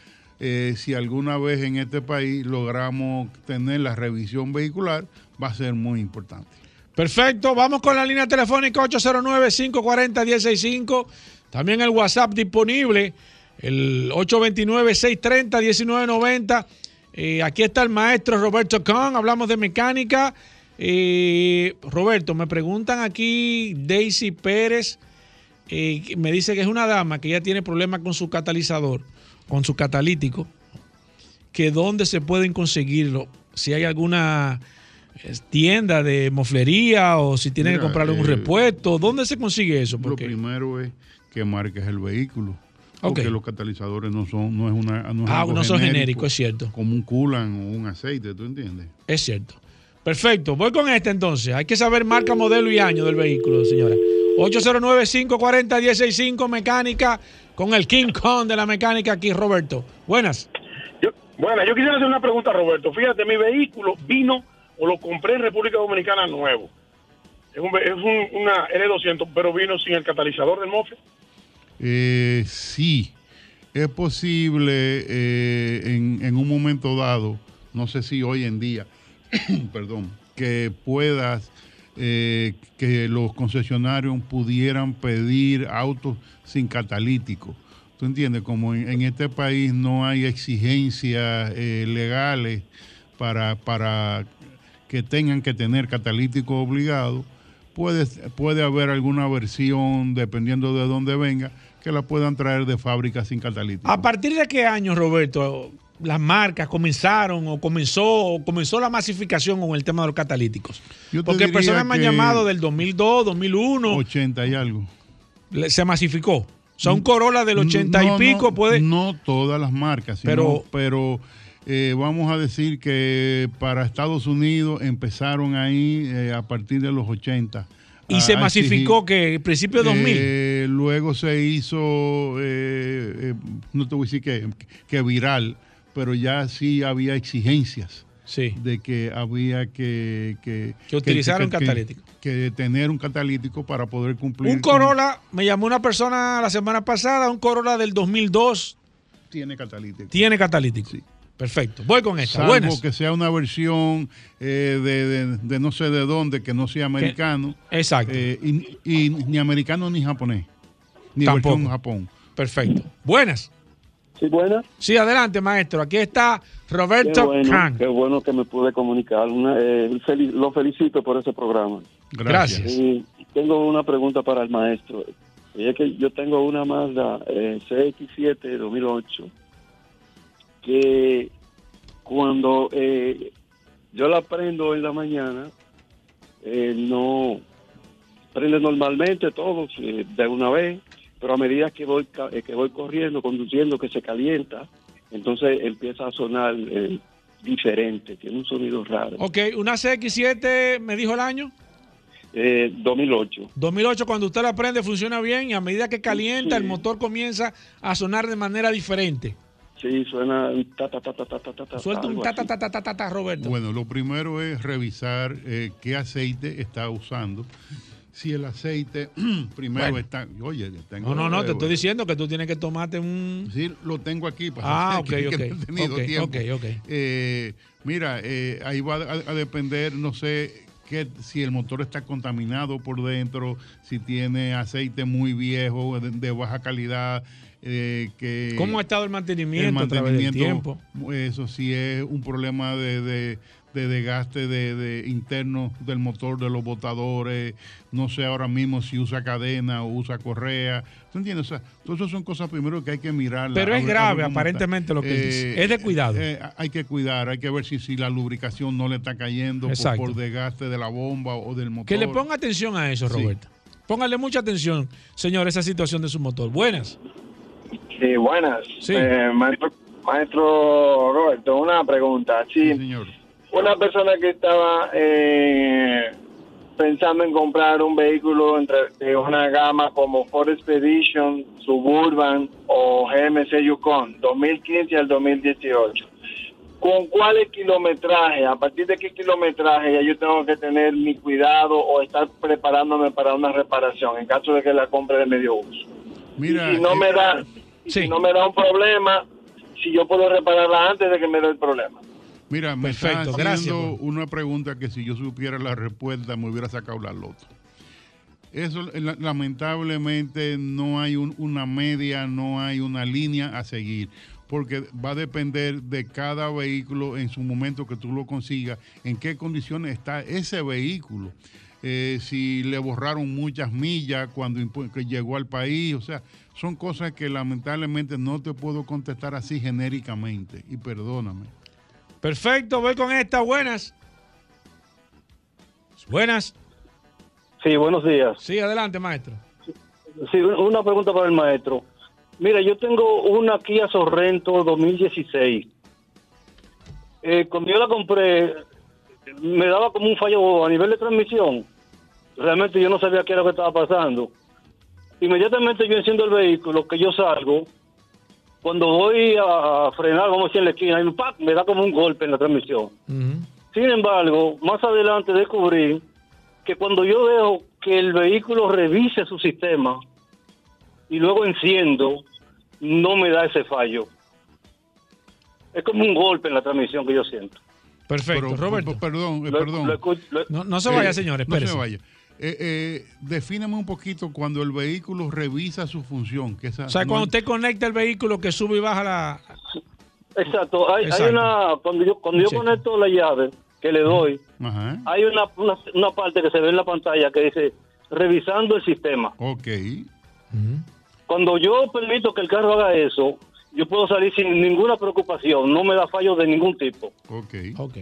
S4: eh, si alguna vez en este país logramos tener la revisión vehicular, va a ser muy importante.
S2: Perfecto, vamos con la línea telefónica 809-540-165. También el WhatsApp disponible, el 829-630-1990. Eh, aquí está el maestro Roberto Kahn, hablamos de mecánica. Eh, Roberto, me preguntan aquí Daisy Pérez, eh, me dice que es una dama que ya tiene problemas con su catalizador, con su catalítico, que dónde se pueden conseguirlo, si hay alguna eh, tienda de moflería o si tienen que comprarle un
S4: eh,
S2: repuesto, ¿dónde se consigue eso?
S4: Lo primero es que marques el vehículo. Porque los catalizadores no son, no es una, no es
S2: Ah,
S4: algo
S2: no son
S4: genérico,
S2: genéricos, es cierto.
S4: Como un culan o un aceite, ¿tú entiendes?
S2: es cierto. Perfecto, voy con este entonces. Hay que saber marca, modelo y año del vehículo, señora. 809-540-165 mecánica con el King Kong de la mecánica aquí, Roberto. Buenas.
S5: Yo, bueno, yo quisiera hacer una pregunta, Roberto. Fíjate, mi vehículo vino o lo compré en República Dominicana nuevo. Es, un, es un- una L200, pero vino sin el catalizador del mofle.
S4: Eh, sí, es posible eh, en, en un momento dado, no sé si hoy en día, perdón, que puedas, eh, que los concesionarios pudieran pedir autos sin catalítico. ¿Tú entiendes? Como en, este país no hay exigencias eh, legales para, para que tengan que tener catalítico obligado, puede, puede haber alguna versión, dependiendo de dónde venga, que la puedan traer de fábrica sin catalítico.
S2: ¿A partir de qué año, Roberto, las marcas comenzaron o comenzó, o comenzó la masificación con el tema de los catalíticos? Porque personas me han llamado del 2002, 2001,
S4: 80 y algo.
S2: se masificó. O sea, un Corolla del 80
S4: No,
S2: y pico
S4: no,
S2: puede...
S4: No todas las marcas, sino-
S2: Pero-
S4: pero, eh, vamos a decir que para Estados Unidos empezaron ahí eh, a partir de los 80.
S2: y
S4: a-
S2: se masificó que el principio de 2000.
S4: Eh, luego se hizo, eh, eh, no te voy a decir que, que viral, pero ya sí había exigencias
S2: sí.
S4: de que había que... Que,
S2: Que utilizar un catalítico.
S4: Que, tener un catalítico para poder cumplir.
S2: Un
S4: con-
S2: Corolla, me llamó una persona la semana pasada, un Corolla del 2002
S4: Tiene catalítico.
S2: tiene catalítico.
S4: Sí.
S2: Perfecto. Voy con esta.
S4: Salvo
S2: Buenas.
S4: que sea una versión eh, de, de- de no sé de dónde, que no sea americano.
S2: Exacto.
S4: eh, y, y ni americano ni japonés. Ni
S2: Tampoco.
S4: versión Japón.
S2: Perfecto. Buenas.
S6: Sí, buenas.
S2: Sí, adelante, maestro. Aquí está
S6: Qué
S2: Roberto
S6: bueno,
S2: Khan.
S6: qué bueno que me pude comunicar. Una, eh, fel- lo felicito por ese programa.
S4: Gracias.
S6: Y tengo una pregunta para el maestro. Y es que yo tengo una Mazda eh, CX-7 2008 que cuando eh, yo la prendo en la mañana eh, no prende normalmente todo eh, de una vez, pero a medida que voy eh, que voy corriendo, conduciendo, que se calienta, entonces empieza a sonar eh, diferente, tiene un sonido raro.
S2: Ok, una CX7 me dijo el año.
S6: Eh, 2008.
S2: 2008, cuando usted la prende, funciona bien y a medida que calienta,
S6: Sí.
S2: el motor comienza a sonar de manera diferente.
S6: Sí, suena un ta ta ta ta ta ta ta. ta,
S2: Suelta un ta ta ta ta ta ta, ta, Roberto.
S4: Bueno, lo primero es revisar eh, qué aceite está usando. Si el aceite primero
S2: Bueno.
S4: está. Oye, tengo.
S2: no, no, no, te
S4: eh,
S2: estoy diciendo que tú tienes que tomarte un.
S4: Sí, lo tengo aquí. Para
S2: Ah, ok,
S4: que- que
S2: ok.
S4: no he tenido
S2: Ok,
S4: tiempo.
S2: ok, ok.
S4: Eh, mira, eh, ahí va a, a depender, no sé, que, si el motor está contaminado por dentro, si tiene aceite muy viejo, de, de baja calidad. eh, que
S2: ¿Cómo ha estado el mantenimiento, a través del tiempo?
S4: Eso sí es un problema de, de- de desgaste de, de interno del motor de los botadores, no sé ahora mismo si usa cadena o usa correa, ¿tú entiendes? O sea, todas esas son cosas primero que hay que mirar.
S2: Pero es grave aparentemente lo que dice. Es de cuidado.
S4: Eh, hay que cuidar, hay que ver si, si la lubricación no le está cayendo por, por desgaste de la bomba o del motor.
S2: Que le ponga atención a eso,
S4: Sí.
S2: Roberto. Póngale mucha atención, señor, esa situación de su motor. Buenas.
S7: Sí, buenas.
S2: Sí.
S7: Eh, maestro, maestro Roberto, una pregunta. Si una persona que estaba eh, pensando en comprar un vehículo entre de una gama como Ford Expedition, Suburban o GMC Yukon, 2015 al 2018, ¿con cuál es kilometraje? ¿A partir de qué kilometraje ya yo tengo que tener mi cuidado o estar preparándome para una reparación en caso de que la compre de medio uso?
S4: Mira,
S7: y si no
S4: eh,
S7: me da si no me da un problema si yo puedo repararla antes de que me dé el problema
S4: Mira, me
S2: Perfecto,
S4: está
S2: gracias,
S4: haciendo una pregunta que si yo supiera la respuesta me hubiera sacado la loto. Eso la- lamentablemente no hay un- una media, no hay una línea a seguir, porque va a depender de cada vehículo en su momento que tú lo consigas, en qué condiciones está ese vehículo. Eh, si le borraron muchas millas cuando que llegó al país, o sea, son cosas que lamentablemente no te puedo contestar así genéricamente, y perdóname.
S2: Perfecto, voy con esta. Buenas. Buenas.
S8: Sí, buenos días.
S2: Sí, adelante, maestro.
S8: Sí, una pregunta para el maestro. Mira, yo tengo una Kia Sorrento 2016. Eh, cuando yo la compré, me daba como un fallo a nivel de transmisión. Realmente yo no sabía qué era lo que estaba pasando. Inmediatamente yo enciendo el vehículo, que yo salgo. Cuando voy a frenar, vamos a decir en la esquina, y ¡pac! me da como un golpe en la transmisión. Sin embargo, más adelante descubrí que cuando yo veo que el vehículo revise su sistema y luego enciendo, no me da ese fallo. Es como un golpe en la transmisión que yo siento.
S2: Perfecto,
S4: Pero,
S2: Roberto.
S4: Perdón, eh, perdón.
S8: lo escucho- lo-
S2: No, no se vaya,
S4: Eh,
S2: señores,
S4: No se vaya. Eh, eh, defíname un poquito cuando el vehículo revisa su función. Que esa
S2: O sea,
S4: no
S2: cuando
S4: es-
S2: usted conecta el vehículo que sube y baja la...
S8: Exacto. Hay, hay una cuando yo cuando yo
S2: Cheque.
S8: conecto la llave que le doy,
S4: Ajá.
S8: hay una, una una parte que se ve en la pantalla que dice revisando el sistema.
S4: Ok.
S8: Cuando yo permito que el carro haga eso, yo puedo salir sin ninguna preocupación, no me da fallo de ningún tipo.
S4: Ok.
S2: Ok.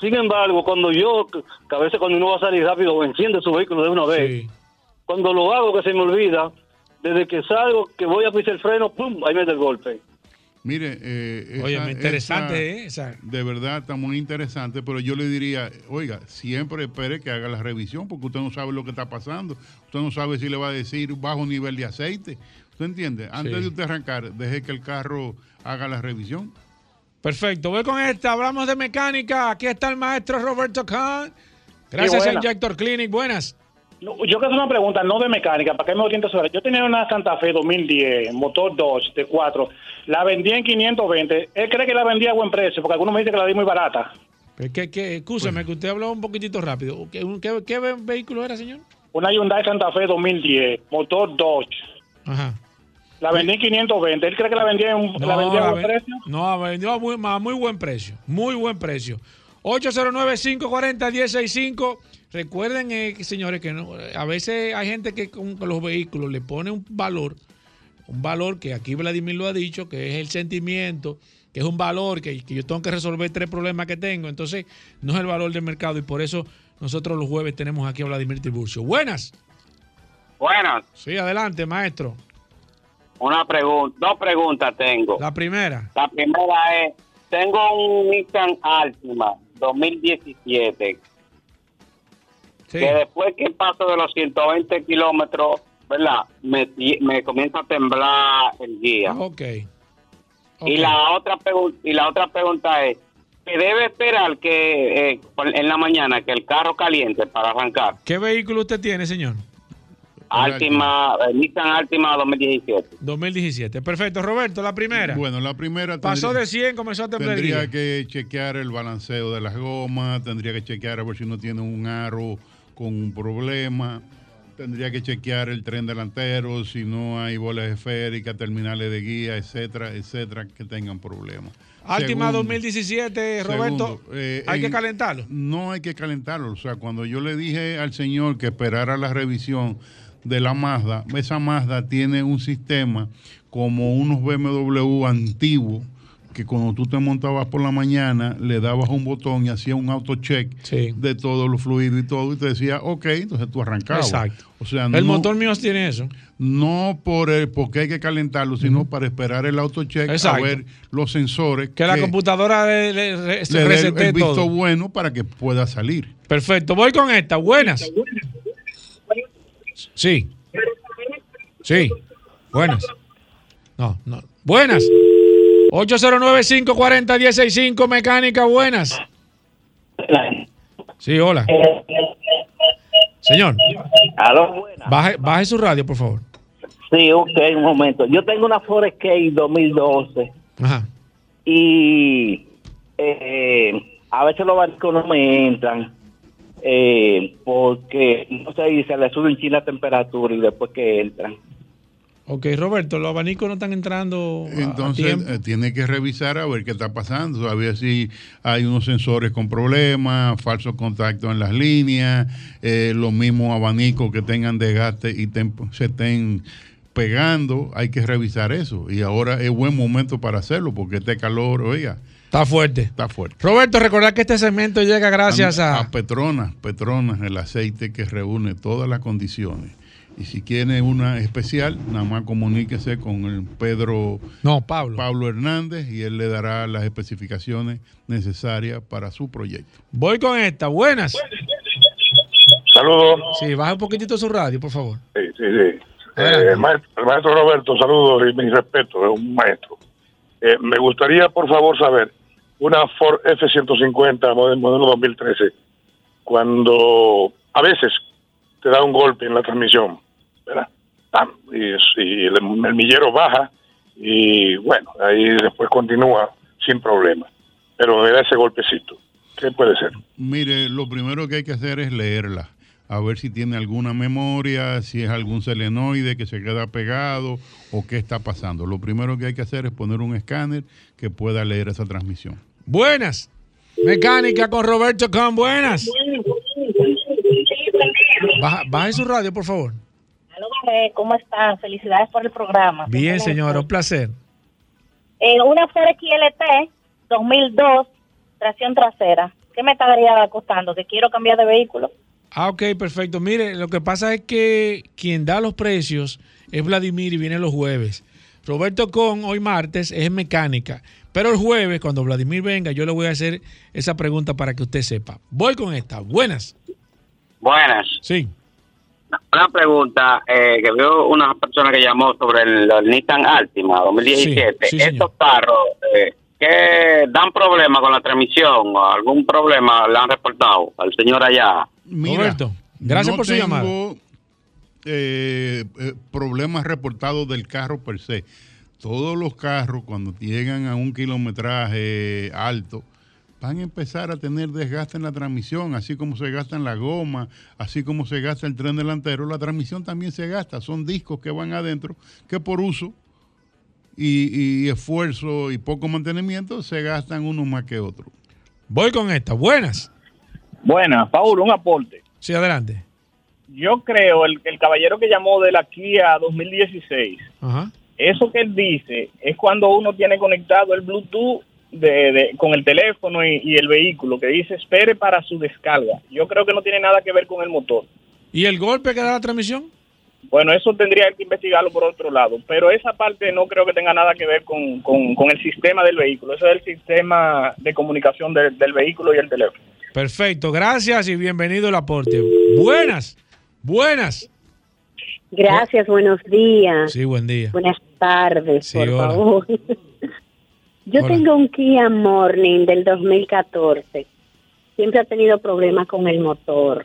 S8: Sin embargo, cuando yo, que a veces cuando uno va a salir rápido, enciende su vehículo de una vez, cuando lo hago que se me olvida, desde que salgo, que voy a pisar el freno, ¡pum! Ahí me da el golpe.
S4: Mire, eh,
S2: Oye,
S4: esa-
S2: interesante,
S4: esa-
S2: ¿eh? Esa-
S4: De verdad está muy interesante, pero yo le diría, oiga, siempre espere que haga la revisión, porque usted no sabe lo que está pasando. Usted no sabe si le va a decir bajo nivel de aceite. ¿Usted entiende? Antes
S2: Sí.
S4: de usted arrancar, deje que el carro haga la revisión.
S2: Perfecto, voy con esta. Hablamos de mecánica. Aquí está el maestro Roberto Kahn. Gracias a. Injector Clinic. Buenas.
S9: No, Yo quiero hacer una pregunta, no de mecánica, para que me oriente sobre. Yo tenía una Santa Fe 2010, motor Dodge de 4. La vendí en 520. Él cree que la vendía a buen precio, porque algunos me dicen que la di muy barata.
S2: Es que, que, escúchame, que usted habló un poquitito rápido. ¿Qué, qué- qué ve- vehículo era, señor?
S9: Una Hyundai Santa Fe 2010, motor Dodge.
S2: Ajá.
S9: La vendí en 520. Él cree que la vendía, en, la vendía a
S2: la
S9: buen precio.
S2: No, vendió a muy, a muy buen precio. Muy buen precio. 809-540-1065. Recuerden, eh, que, señores, que no, a veces hay gente que con los vehículos le pone un valor, un valor que aquí Vladimir lo ha dicho, que es el sentimiento, que es un valor que, que yo tengo que resolver tres problemas que tengo. Entonces, no es el valor del mercado y por eso nosotros los jueves tenemos aquí a Vladimir Tiburcio. Buenas.
S10: Buenas.
S2: Sí, adelante, maestro.
S10: Una pregunta, dos preguntas tengo.
S2: La primera.
S10: La primera es, tengo un Nissan Altima 2017,
S2: Sí.
S10: que después que paso de los 120 kilómetros, ¿verdad? Me, me comienza a temblar el guía.
S2: Ok.
S10: Y la otra pregunta y la otra pregunta es, ¿se debe esperar que eh, en la mañana que el carro caliente para arrancar?
S2: ¿Qué vehículo usted tiene, señor?
S10: Altima, eh, Nissan Altima 2017.
S2: 2017. Perfecto. Roberto, la primera.
S4: Bueno, la primera
S2: Pasó
S4: tendría-
S2: de 100, comenzó a temblar
S4: Tendría que chequear el balanceo de las gomas, tendría que chequear a ver si no tiene un aro con un problema. Tendría que chequear el tren delantero, si no hay bolas esféricas, terminales de guía, etcétera, etcétera, que tengan problemas.
S2: Altima
S4: Segundo-
S2: 2017, Roberto,
S4: Segundo, eh,
S2: hay que
S4: en-
S2: calentarlo.
S4: No hay que calentarlo. O sea, cuando yo le dije al señor que esperara la revisión de la Mazda, esa Mazda tiene un sistema como unos BMW antiguos que cuando tú te montabas por la mañana le dabas un botón y hacía un autocheck de todos los fluidos y todo y te decía, ok, entonces tú arrancabas.
S2: Exacto.
S4: O sea,
S2: el
S4: no-
S2: motor mío tiene eso.
S4: no por el, porque hay que calentarlo, sino para esperar el autocheck
S2: Exacto.
S4: a ver los sensores
S2: Que la computadora le, le- re-
S4: le dé el, visto
S2: todo.
S4: bueno para que pueda salir.
S2: Perfecto, voy con esta. Buenas. Sí. Sí. Buenas. No, no. Buenas. 809-540-165, mecánica, buenas. Sí, hola. Señor,
S11: Aló, buenas.
S2: baje, baje su radio, por favor.
S11: Sí, ok, un momento. Yo tengo una Forest K 2012
S2: Ajá.
S11: y eh, a veces los barcos no me entran eh, porque, no sé, y se le sube en la temperatura y después que entran.
S2: Ok, Roberto, los abanicos no están entrando a
S4: Entonces
S2: tiempo.
S4: eh, tiene que revisar a ver qué está pasando, a ver si hay unos sensores con problemas, falsos contactos en las líneas, eh, los mismos abanicos que tengan desgaste y se estén pegando, hay que revisar eso. Y ahora es buen momento para hacerlo porque este calor, oiga,
S2: Está fuerte.
S4: está fuerte.
S2: Roberto, recordar que este segmento llega gracias a...
S4: a Petronas, Petronas, el aceite que reúne todas las condiciones. Y si quiere una especial, nada más comuníquese con el Pedro
S2: no, Pablo.
S4: Pablo Hernández y él le dará las especificaciones necesarias para su proyecto.
S2: Voy con esta. Buenas.
S5: Saludos.
S2: Sí, baja un poquitito su radio, por favor.
S5: Sí, sí, sí. Eh, el, maestro, el maestro Roberto, saludos y mi respeto, es un maestro. Eh, me gustaría, por favor, saber, una Ford F-150 modelo, modelo 2013, cuando a veces te da un golpe en la transmisión, ¿verdad? Y, el millero baja y bueno, ahí después continúa sin problema. Pero me da ese golpecito. ¿Qué puede ser?
S4: Mire, lo primero que hay que hacer es leerla, a ver si tiene alguna memoria, si es algún selenoide que se queda pegado o qué está pasando. Lo primero que hay que hacer es poner un escáner que pueda leer esa transmisión.
S2: Buenas. Mecánica con Roberto Con. Buenas. Baja, baje su radio, por favor.
S12: ¿cómo están? Felicidades por el programa.
S2: Bien, señora, un placer.
S12: Eh, una Ford XLT 2002, tracción trasera. ¿Qué me estaría costando? Que quiero cambiar de vehículo.
S2: Ah, ok, perfecto. Mire, lo que pasa es que quien da los precios es Vladimir y viene los jueves. Roberto Con, hoy martes, es mecánica. Pero el jueves, cuando Vladimir venga, yo le voy a hacer esa pregunta para que usted sepa. Voy con esta. Buenas.
S10: Buenas.
S2: Sí.
S10: Una pregunta, eh, que veo una persona que llamó sobre el, el Nissan Altima 2017.
S2: Sí, sí.
S10: Estos carros, eh, ¿qué dan problemas con la transmisión o algún problema le han reportado al señor allá?
S4: Mira,
S2: Roberto, gracias
S4: no
S2: por su
S4: tengo,
S2: llamada.
S4: eh, eh, problemas reportados del carro per se. Todos los carros cuando llegan a un kilometraje alto van a empezar a tener desgaste en la transmisión, así como se gasta en la goma, así como se gasta el tren delantero, la transmisión también se gasta. Son discos que van adentro que por uso y, y esfuerzo y poco mantenimiento se gastan unos más que otros.
S2: Voy con esta. Buenas.
S13: Buenas, Paul, un aporte.
S2: Sí, adelante.
S13: Yo creo, el, el caballero que llamó de la Kia 2016,
S2: Ajá.
S13: eso que él dice es cuando uno tiene conectado el Bluetooth de, de- con el teléfono y, y el vehículo, que dice espere para su descarga. Yo creo que no tiene nada que ver con el motor.
S2: ¿Y el golpe que da la transmisión?
S13: Bueno, eso tendría que investigarlo por otro lado, pero esa parte no creo que tenga nada que ver con, con- con el sistema del vehículo. Eso es el sistema de comunicación del- del vehículo y el teléfono.
S2: Perfecto. Gracias y bienvenido el aporte. Buenas. Buenas.
S14: Gracias, buenos días.
S2: Sí, buen día.
S14: Buenas tardes,
S2: Sí,
S14: por
S2: hola.
S14: favor. Yo
S2: Hola.
S14: tengo un Kia Morning del 2014. Siempre ha tenido problemas con el motor.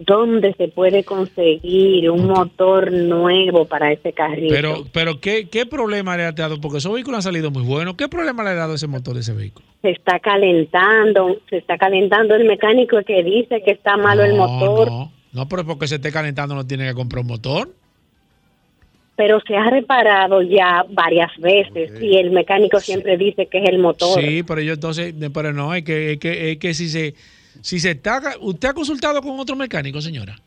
S14: ¿Dónde se puede conseguir un motor nuevo para ese carrito?
S2: Pero, pero ¿qué, ¿qué problema le ha dado? Porque esos vehículos han salido muy buenos. ¿Qué problema le ha dado ese motor de ese vehículo?
S14: se está calentando, se está calentando el mecánico que dice que está malo el motor.
S2: no. No, pero porque se esté calentando no tiene que comprar un motor.
S14: Pero se ha reparado ya varias veces y el mecánico siempre dice que es el motor.
S2: Sí, pero yo entonces, pero no, es que, es que, es que si se, si se está, ¿usted ha consultado con otro mecánico, señora?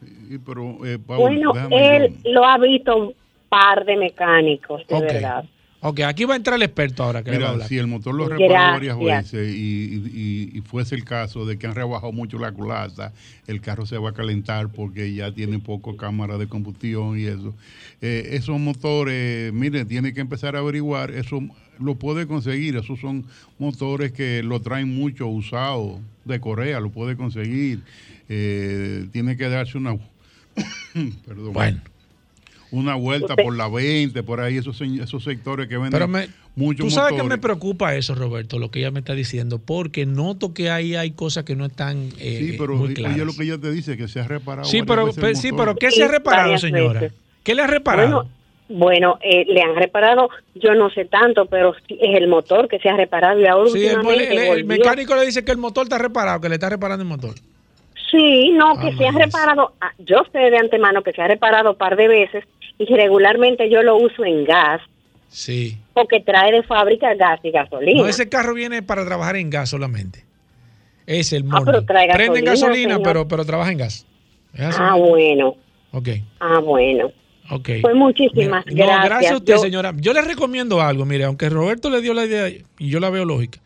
S4: Sí, pero, eh, Paul,
S14: Bueno, él lo ha visto un par de mecánicos, de
S2: Ok.
S14: verdad.
S2: Ok, aquí va a entrar el experto ahora que le va a
S4: Mira,
S2: hablar.
S4: si el motor lo reparó varias veces y, y- y- y fuese el caso de que han rebajado mucho la culata, el carro se va a calentar porque ya tiene poco cámara de combustión y eso. Eh, esos motores, mire, tiene que empezar a averiguar, eso lo puede conseguir, esos son motores que lo traen mucho usado de Corea, lo puede conseguir. Eh, tiene que darse una... Perdón.
S2: Bueno.
S4: Una vuelta por la 20, por ahí, esos, esos sectores que venden
S2: Pero me,
S4: muchos
S2: tú sabes que me preocupa eso, Roberto, lo que ella me está diciendo, porque noto que ahí hay cosas que no están eh,
S4: Sí, pero
S2: muy claras.
S4: lo que ella te dice, que se ha reparado.
S2: Sí, pero, sí, pero ¿qué se ha reparado, señora?
S14: veces.
S2: ¿Qué le ha reparado?
S14: Bueno, bueno eh, le han reparado, yo no sé tanto, pero sí es el motor que se ha reparado y ahora
S2: sí, el,
S14: últimamente
S2: el- el mecánico le dice que el motor está reparado, que le está reparando el motor.
S14: Sí, no, que
S2: Ah,
S14: se ha reparado, ah, yo sé de antemano que se ha reparado un par de veces y regularmente yo lo uso en gas
S2: Sí.
S14: porque trae de fábrica gas y gasolina.
S2: No, ese carro viene para trabajar en gas solamente. Es el
S14: Ah, pero trae
S2: Prende
S14: gasolina,
S2: gasolina,
S14: señor.
S2: pero, pero trabaja en gas.
S14: Ah, bueno,
S2: Ok,
S14: ah, bueno.
S2: Ok.
S14: Pues muchísimas
S2: Mira,
S14: gracias.
S2: No, gracias a usted,
S14: Yo-
S2: señora. Yo le recomiendo algo, mire, aunque Roberto le dio la idea y yo la veo lógica,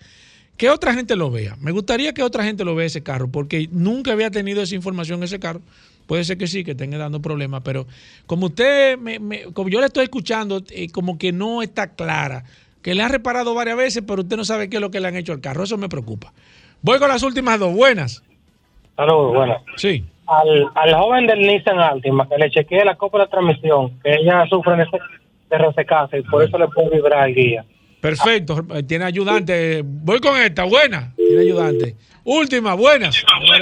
S2: que otra gente lo vea. Me gustaría que otra gente lo vea ese carro, porque nunca había tenido esa información ese carro. Puede ser que sí, que tenga dando problemas, pero como usted, me- me- como yo le estoy escuchando, eh, como que no está clara, que le han reparado varias veces, pero usted no sabe qué es lo que le han hecho al carro. Eso me preocupa. Voy con las últimas dos. Buenas.
S15: Saludos, bueno.
S2: Sí.
S15: Al, al joven del Nissan Altima que le chequeé la copa de transmisión, que ella sufre de, de y por eso le puede vibrar el guía.
S2: Perfecto, eh, tiene ayudante. Voy con esta, buena. Tiene ayudante. Última, era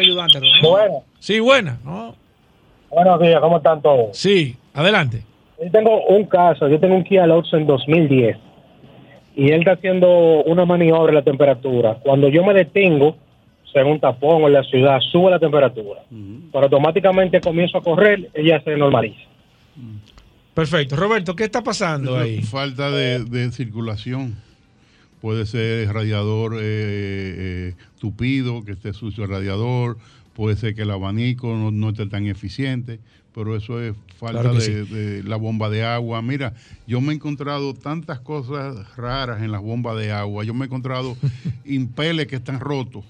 S2: ayudante, ¿no?
S15: Buena.
S2: Sí, buena. ¿no?
S15: Buenos días, ¿cómo están todos?
S2: Sí, adelante.
S15: Yo tengo un caso, yo tengo un Kia Lotso en 2010 y él está haciendo una maniobra en la temperatura. Cuando yo me detengo, en un tapón o en la ciudad, sube la temperatura. Pero automáticamente comienzo a correr, ella se normaliza.
S2: Perfecto. Roberto, ¿qué está pasando ahí?
S4: Falta de, de circulación. Puede ser radiador eh, eh, tupido, que esté sucio el radiador. Puede ser que el abanico no, no esté tan eficiente. Pero eso es falta
S2: Claro
S4: de,
S2: sí.
S4: de la bomba de agua. Mira, yo me he encontrado tantas cosas raras en las bombas de agua. Yo me he encontrado impeles que están rotos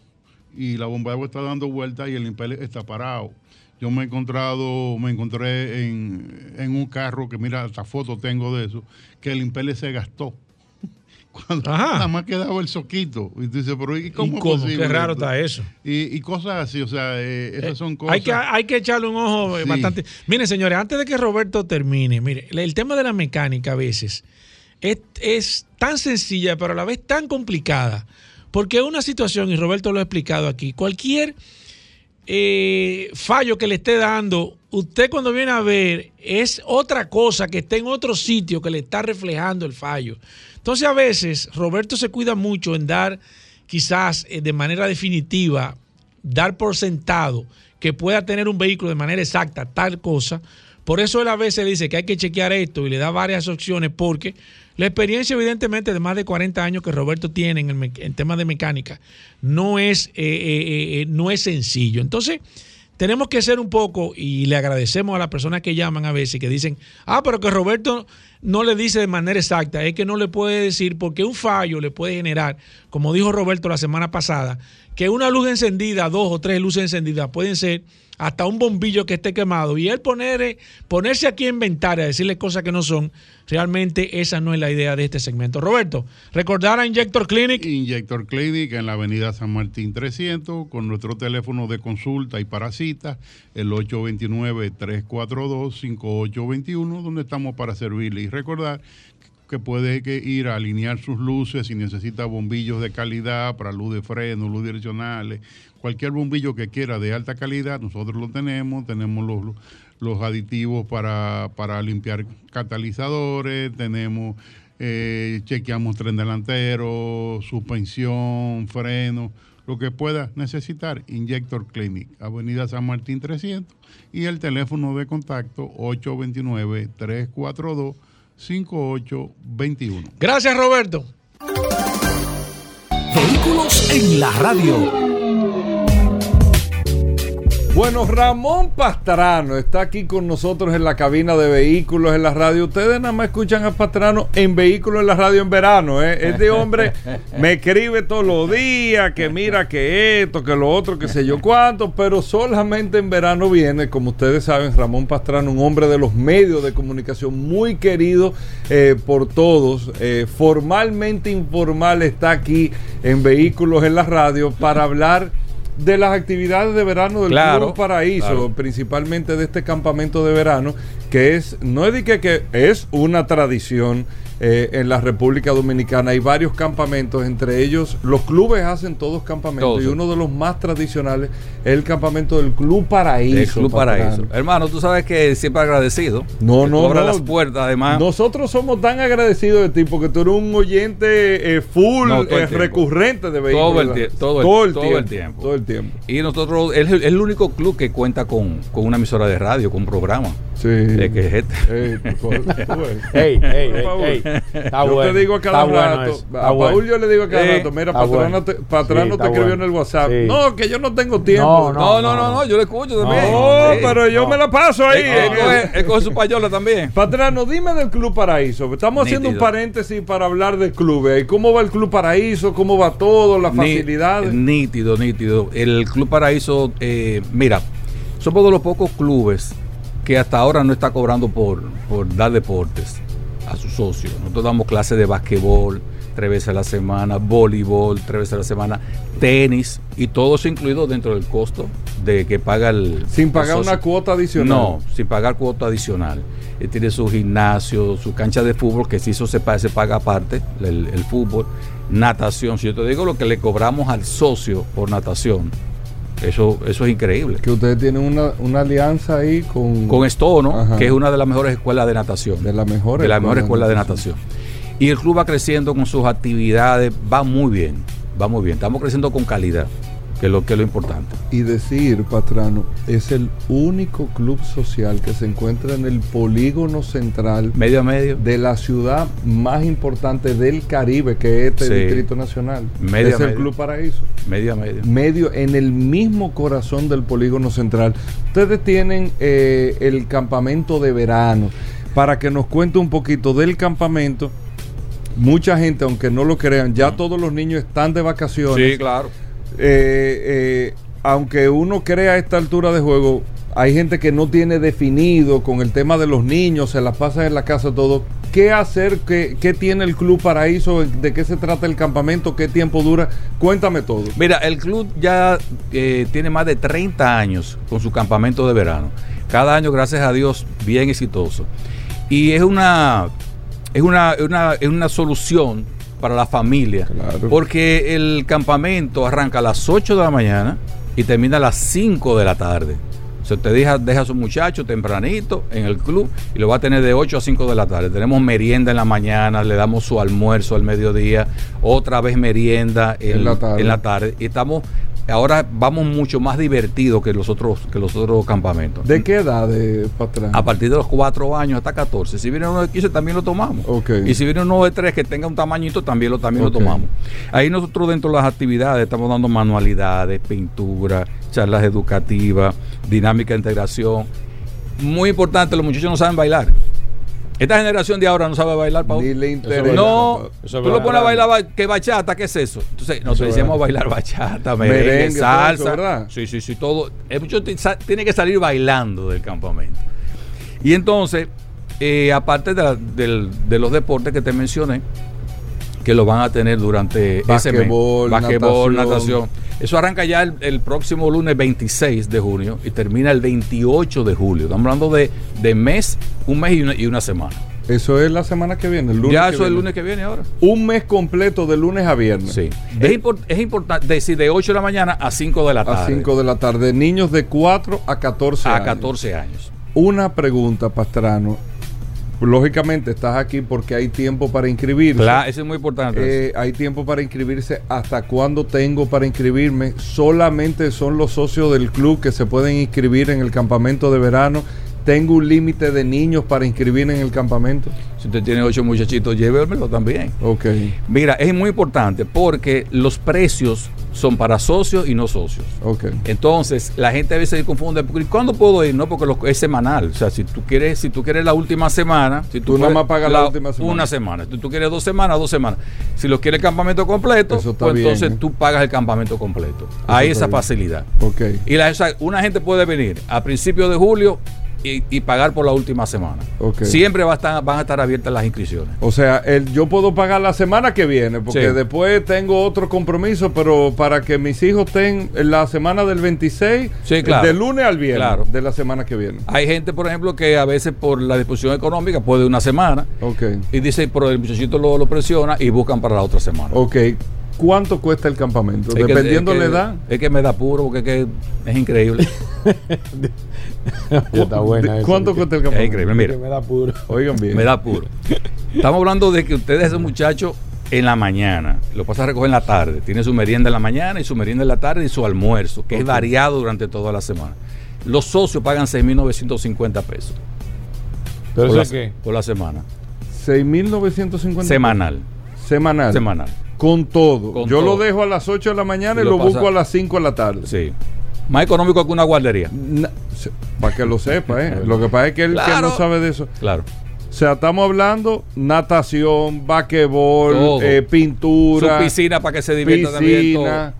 S4: y la bomba de agua está dando vueltas y el impele está parado. Yo me he encontrado, me encontré en, en un carro que mira, hasta foto tengo de eso, que el impele se gastó. Cuando nada más quedaba el soquito. Y tú dices, pero ¿y cómo,
S2: ¿Y
S4: es
S2: cómo?
S4: posible
S2: Qué raro
S4: esto?
S2: está eso.
S4: Y, y cosas así, o sea, eh, esas son cosas.
S2: Hay que, hay que echarle un ojo eh,
S4: Sí.
S2: bastante. Miren, señores, antes de que Roberto termine, mire, el tema de la mecánica a veces es, es tan sencilla, pero a la vez tan complicada. Porque una situación, y Roberto lo ha explicado aquí, cualquier eh, fallo que le esté dando, usted cuando viene a ver es otra cosa que está en otro sitio que le está reflejando el fallo. Entonces a veces Roberto se cuida mucho en dar quizás eh, de manera definitiva, dar por sentado que pueda tener un vehículo de manera exacta tal cosa. Por eso él a veces dice que hay que chequear esto y le da varias opciones porque la experiencia evidentemente de más de 40 años que Roberto tiene en, en temas de mecánica no es, eh, eh, eh, no es sencillo. Entonces, tenemos que ser un poco, y le agradecemos a las personas que llaman a veces y que dicen, ah, pero que Roberto no le dice de manera exacta, es que no le puede decir, porque un fallo le puede generar, como dijo Roberto la semana pasada, que una luz encendida, dos o tres luces encendidas pueden ser hasta un bombillo que esté quemado y él eh, ponerse aquí a inventar, a decirle cosas que no son, realmente esa no es la idea de este segmento. Roberto, recordar a Injector Clinic.
S4: Injector Clinic en la avenida San Martín 300 con nuestro teléfono de consulta y para citas, el 829-342-5821, donde estamos para servirle y recordar que puede ir a alinear sus luces si necesita bombillos de calidad para luz de freno, luz direccionales, cualquier bombillo que quiera de alta calidad, nosotros lo tenemos, tenemos los, los aditivos para, para limpiar catalizadores, tenemos, eh, chequeamos tren delantero, suspensión, freno, lo que pueda necesitar, Injector Clinic, Avenida San Martín 300 y el teléfono de contacto 829-342-5821.
S2: Gracias, Roberto.
S16: Vehículos en la radio.
S1: Bueno, Ramón Pastrano está aquí con nosotros en la cabina de vehículos en la radio. Ustedes nada más escuchan a Pastrano en vehículos en la radio en verano. ¿eh? Este hombre me escribe todos los días que mira que esto, que lo otro, que sé yo cuánto, pero solamente en verano viene, como ustedes saben, Ramón Pastrano, un hombre de los medios de comunicación muy querido eh, por todos. Eh, formalmente informal está aquí en vehículos en la radio para hablar de las actividades de verano del
S17: Claro,
S1: Club Paraíso,
S17: claro.
S1: principalmente de este campamento de verano, que es, no es de que, que es una tradición eh, en la República Dominicana. Hay varios campamentos, entre ellos los clubes hacen todos campamentos
S17: Todos.
S1: y uno de los más tradicionales es el campamento del Club Paraíso.
S17: El Club. Paraíso. Hermano, tú sabes que siempre agradecido.
S1: No, no, no.
S17: las puertas, además.
S1: Nosotros somos tan agradecidos de ti porque tú eres un oyente eh, full,
S17: No,
S1: eh, recurrente de vehículos.
S17: todo el, tie- todo el-
S1: todo el
S17: todo
S1: tiempo.
S17: el tiempo.
S1: Todo el tiempo.
S17: Y nosotros, es el, es el único club que cuenta con, con una emisora de radio, con un programa.
S1: Sí.
S17: De que es este.
S1: Ey, pues,
S2: Ey, ey, ey,
S1: Paul,
S2: ey. Está
S1: yo
S2: bueno,
S1: te digo a cada
S2: bueno
S1: rato, a Paul
S2: bueno.
S1: yo le digo a cada rato, mira, Patrano, te, Patrano
S2: Sí,
S1: te escribió en el WhatsApp.
S2: Sí.
S1: No, que yo no tengo tiempo.
S17: No, no, no, no, yo le escucho también.
S1: No,
S17: Sí.
S1: pero yo me la paso ahí.
S17: Él, él coge, él coge su payola también.
S1: Patrano, dime del Club Paraíso. Estamos haciendo un paréntesis para hablar del club. ¿eh? ¿Cómo va el Club Paraíso? ¿Cómo va todo? Las facilidades.
S17: Nítido, nítido. El Club Paraíso, eh, mira, somos de los pocos clubes que hasta ahora no está cobrando por, por dar deportes a sus socios. Nosotros damos clases de basquetbol tres veces a la semana, voleibol tres veces a la semana, tenis y todo eso incluido dentro del costo de que paga el
S1: Sin pagar una cuota adicional.
S17: No, sin pagar cuota adicional. Él tiene su gimnasio, su cancha de fútbol, que si eso se paga, se paga aparte, el, el fútbol, natación. Si yo te digo lo que le cobramos al socio por natación, eso, eso es increíble.
S1: Que ustedes tienen una, una alianza ahí con...
S17: Con Esto, ¿no?
S1: Ajá.
S17: Que es una de las mejores escuelas de natación.
S1: De las mejores
S17: De las mejores
S1: escuelas de
S17: natación. Y el club va creciendo con sus actividades, va muy bien, va muy bien. Estamos creciendo con calidad, que es lo, que es lo importante.
S1: Y decir, Patrano, es el único club social que se encuentra en el polígono central
S17: Medio a medio.
S1: de la ciudad más importante del Caribe, que es este
S17: Sí.
S1: Distrito Nacional.
S17: Medio
S1: es el
S17: medio.
S1: Club Paraíso.
S17: Medio a medio.
S1: Medio, en el mismo corazón del polígono central. Ustedes tienen eh, el campamento de verano. Para que nos cuente un poquito del campamento. Mucha gente, aunque no lo crean, ya todos los niños están de vacaciones.
S17: Sí, claro.
S1: Eh, eh, aunque uno crea a esta altura de juego, hay gente que no tiene definido con el tema de los niños, se las pasa en la casa todo. ¿Qué hacer? ¿Qué, qué tiene el Club Paraíso? ¿De qué se trata el campamento? ¿Qué tiempo dura? Cuéntame todo.
S17: Mira, el club ya eh, tiene más de 30 años con su campamento de verano. Cada año, gracias a Dios, bien exitoso. Y es una, es una, una, es una solución para la familia. Porque el campamento arranca a las 8 de la mañana y termina a las 5 de la tarde. O sea, usted deja, deja a su muchacho tempranito en el club y lo va a tener de 8 a 5 de la tarde. Tenemos merienda en la mañana, le damos su almuerzo al mediodía, otra vez merienda en,
S1: En la tarde.
S17: en la tarde. Y estamos, ahora vamos mucho más divertidos que los otros, que los otros campamentos.
S1: ¿De qué edad de Patrán?
S17: A partir de los 4 años hasta 14. Si viene uno de 15 también lo tomamos.
S1: Ok.
S17: Y si viene uno de 3 que tenga un tamañito también lo, también lo tomamos. Ahí nosotros dentro de las actividades estamos dando manualidades, pintura, charlas educativas, dinámica de integración. Muy importante, los muchachos no saben bailar. Esta generación de ahora no sabe bailar, Paul.
S1: Ni le interesa.
S17: No, tú lo pones a bailar, ba- ¿qué bachata? ¿Qué es eso? Entonces, nosotros decíamos
S1: verdad.
S17: bailar bachata, merengue,
S1: Merengue, todo eso,
S17: salsa.
S1: ¿verdad?
S17: Sí, sí, sí, todo. El muchacho ti- sa- tiene que salir bailando del campamento. Y entonces, eh, aparte de, la- del- de los deportes que te mencioné, que lo van a tener durante ese mes.
S1: Basquetbol,
S17: Basquetbol,
S1: natación.
S17: natación. Eso arranca ya el, el próximo lunes 26 de junio y termina el 28 de julio. Estamos hablando de, de mes, un mes y una, y una semana.
S1: Eso es la semana que viene, el lunes.
S17: ya eso es el lunes que viene ahora.
S1: Un mes completo de lunes a viernes.
S17: Sí. Es, import- es importante decir de 8 de la mañana a 5 de la tarde.
S1: A 5 de la tarde. Niños de 4 a 14
S17: a
S1: años.
S17: 14 años.
S1: Una pregunta, Pastrano. Lógicamente estás aquí porque hay tiempo para inscribirse.
S17: Claro, eso es muy importante.
S1: Eh, hay tiempo para inscribirse. ¿Hasta cuándo tengo para inscribirme? Solamente son los socios del club que se pueden inscribir en el campamento de verano. Tengo un límite de niños para inscribir en el campamento.
S17: Si usted tiene ocho muchachitos, llévemelo también.
S1: Ok.
S17: Mira, es muy importante porque los precios son para socios y no socios.
S1: Ok.
S17: Entonces, la gente a veces se confunde. ¿Y cuándo puedo ir? No, porque los- es semanal. O sea, si tú quieres, si tú quieres la última semana, si
S1: Tú nada
S17: puedes-
S1: más pagas la última semana.
S17: Una semana. Si tú quieres dos semanas, dos semanas. Si lo quieres el campamento completo, pues
S1: bien,
S17: entonces
S1: ¿eh?
S17: tú pagas el campamento completo.
S1: Eso
S17: Hay esa
S1: bien.
S17: facilidad.
S1: Ok.
S17: Y la, una gente puede venir a principios de julio y, y pagar por la última semana.
S1: Ok.
S17: Siempre va a estar- van a estar abiertas las inscripciones.
S1: O sea, el, yo puedo pagar la semana que viene, porque
S17: Sí.
S1: después tengo otro compromiso, pero para que mis hijos estén la semana del 26,
S17: Sí, claro.
S1: de lunes al viernes
S17: Claro.
S1: de la semana que viene.
S17: Hay gente, por ejemplo, que a veces por la disposición económica puede una semana
S1: Ok.
S17: y dice, pero el muchachito lo, lo presiona y buscan para la otra semana.
S1: Ok. ¿Cuánto cuesta el campamento?
S17: Es
S1: Dependiendo
S17: es
S1: la edad.
S17: Es que me da puro porque es, que es increíble.
S2: está buena
S1: ¿De
S2: esa.
S1: ¿Cuánto cuesta el
S17: es
S1: campamento?
S17: increíble. Mira,
S2: me da puro.
S1: Oigan bien.
S17: me da puro. Estamos hablando de que ustedes, ese muchacho, en la mañana, lo pasa a recoger en la tarde. Tiene su merienda en la mañana y su merienda en la tarde y su almuerzo, que es variado durante toda la semana. Los socios pagan 6.950 pesos.
S2: ¿Pero
S17: por, la,
S2: qué?
S17: por la semana.
S1: 6.950
S17: Semanal.
S1: semanal.
S17: Semanal.
S1: Con todo.
S17: Con
S1: yo
S17: todo.
S1: lo dejo a las 8 de la mañana y,
S17: Y
S1: lo,
S17: lo
S1: busco a las 5 de la tarde.
S17: Sí. Más económico que una guardería.
S1: Para que lo sepa, ¿eh? Lo que pasa es que él que no sabe de eso.
S17: Claro.
S1: O sea, estamos hablando natación, basquetbol, eh, pintura,
S17: Su piscina para que se divierta también.
S1: piscina,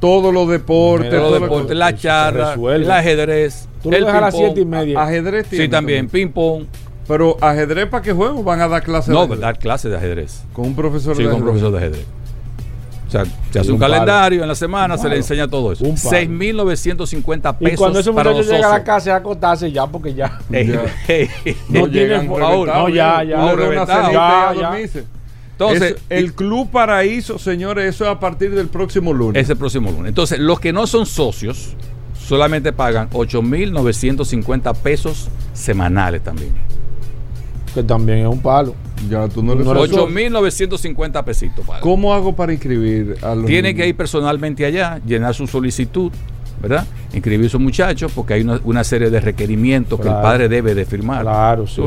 S1: todos los deportes,
S17: Todo los
S1: lo-
S17: deportes, la charla, el ajedrez.
S2: Tú lo
S17: el
S2: dejas a las
S17: ping-pong.
S2: siete y media.
S1: Ajedrez
S17: Sí,
S1: tiene
S17: también, ping pong.
S1: Pero ajedrez para qué juego van a dar clases
S17: No,
S1: de
S17: dar clases de ajedrez.
S1: con un profesor
S17: Sí,
S1: de
S17: con un
S1: ajedrez?
S17: profesor de ajedrez. O sea, se hace
S2: un
S17: un,
S2: palo.
S17: calendario en la semana, se le enseña todo eso.
S2: Un palo.
S17: 6.950 pesos
S2: Y cuando ese
S17: para
S2: muchacho
S17: los
S2: llega a la casa, a acostarse ya, porque ya.
S17: Ey,
S1: Ya.
S17: ey,
S2: No tiene
S1: reventados,
S2: no, ya, ya.
S1: Y
S2: Ya, ya.
S17: Entonces,
S1: el Club Paraíso, señores, eso es a partir del próximo lunes.
S17: ese próximo lunes. Entonces, los que no son socios solamente pagan 8.950 pesos semanales también.
S2: Que también es un palo.
S1: Ya tú no le
S2: No
S1: sabes.
S2: le-
S17: 8.950 pesitos.
S1: ¿Cómo hago para inscribir a los
S17: Tiene
S1: niños?
S17: que ir personalmente allá, llenar su solicitud, ¿verdad? Inscribir a su muchacho porque hay una, una serie de requerimientos que el padre debe de firmar.
S2: Claro, sí.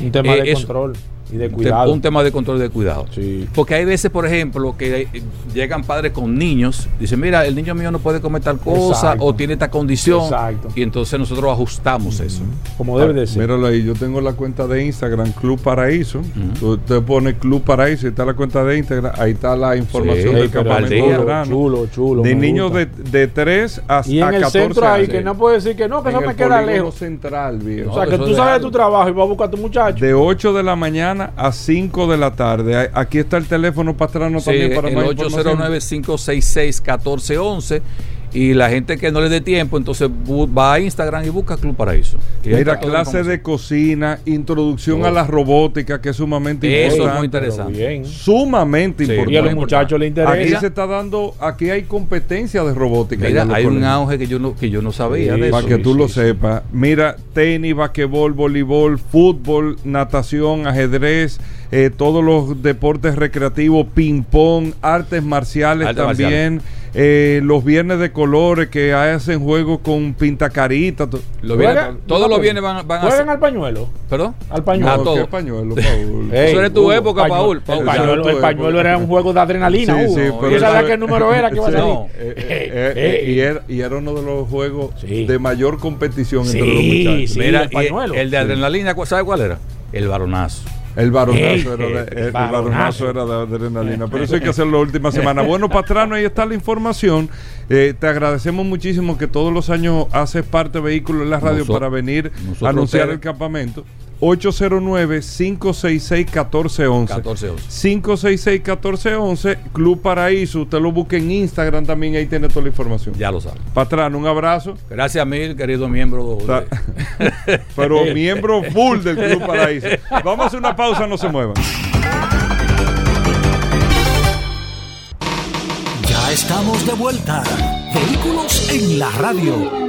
S2: Un tema
S17: Eh,
S2: de
S17: eso-
S2: control y de cuidado.
S17: Un tema de control y de cuidado.
S2: Sí.
S17: Porque hay veces, por ejemplo, que eh, llegan padres con niños, dicen, mira, el niño mío no puede comer tal cosa
S2: Exacto.
S17: o tiene esta condición.
S2: Exacto.
S17: Y entonces nosotros ajustamos eso.
S2: Como debe de ser.
S1: Míralo ahí, yo tengo la cuenta de Instagram, Club Paraíso. Tú te pones Club Paraíso y está la cuenta de Instagram. Ahí está la información
S17: Sí,
S1: del campamento de verano.
S2: Chulo, chulo.
S1: de niños de, de 3 hasta
S2: Y en el
S1: 14
S2: centro ahí, que no puede decir que no, que
S1: En
S2: eso me
S1: el
S2: queda lejos.
S1: central, viejo.
S2: O sea,
S17: No,
S2: que tú
S17: es
S2: sabes de
S17: algo.
S2: tu trabajo y vas a buscar a tu muchacho.
S1: De 8 de la mañana a 5 de la tarde. Aquí está el teléfono pastrano
S17: Sí,
S1: también para
S17: el
S1: más información.
S17: 809-566-1411. Y la gente que no le dé tiempo, entonces va a Instagram y busca Club Paraíso. Y toda la
S1: clase de cocina, introducción
S17: Oh.
S1: a la robótica, que es sumamente
S17: Eso es
S1: importante.
S17: muy interesante.
S2: Bien.
S1: Sumamente
S17: Sí,
S1: importante.
S2: Y a los muchachos les interesa.
S1: Aquí se está dando, aquí hay competencia de robótica.
S17: Mira, hay un auge que yo no, que yo no sabía
S2: Sí,
S17: de
S1: Para
S17: eso.
S1: que
S2: sí,
S1: tú
S2: sí,
S1: lo
S2: sí.
S1: sepas. Mira, tenis, basquetbol, voleibol, fútbol, natación, ajedrez, eh, todos los deportes recreativos, ping-pong, artes marciales también. Eh, los viernes de colores que hacen juegos con pintacarita. to-
S17: Lo
S2: Juega-
S17: viene- todos
S2: no,
S17: los viernes van, van a
S2: Juegan
S17: hacer.
S2: al pañuelo.
S17: ¿Perdón?
S2: Al pañuelo.
S17: A
S1: No,
S17: todo.
S1: qué pañuelo, Paul.
S2: Ey,
S17: Eso era tu
S2: Hugo,
S17: época,
S2: pañuelo-
S17: Paul.
S2: El
S17: Paul,
S2: pañuelo, el pañuelo era un juego de adrenalina.
S1: Sí,
S2: Hugo.
S1: sí, pero
S2: ¿Tú sabes
S1: eso-
S2: qué número era que iba a
S1: Sí,
S2: salir?
S17: No.
S1: eh, eh, eh, y, era, y era uno de los juegos
S2: Sí.
S1: de mayor competición entre
S2: Sí,
S1: los muchachos.
S2: sí.
S17: Mira,
S2: el
S17: y
S2: pañuelo.
S17: el de adrenalina, ¿cu- ¿sabe cuál era? El varonazo.
S1: El varonazo
S2: Ey,
S1: era de,
S2: el
S1: era de adrenalina. Pero eso hay que hacerlo la última semana. Bueno, Patrano, ahí está la información. Eh, te agradecemos muchísimo que todos los años haces parte de Vehículos en la Radio para venir a anunciar el campamento. 809-566-1411.
S17: 14
S1: 566-1411, Club Paraíso. Usted lo busca en Instagram también, ahí tiene toda la información.
S17: Ya lo sabe.
S1: Patrano, un abrazo.
S17: Gracias a mil, querido miembro. de-
S1: Pero miembro full del Club Paraíso. Vamos a hacer una pausa, no se muevan.
S16: Ya estamos de vuelta. Vehículos en la radio.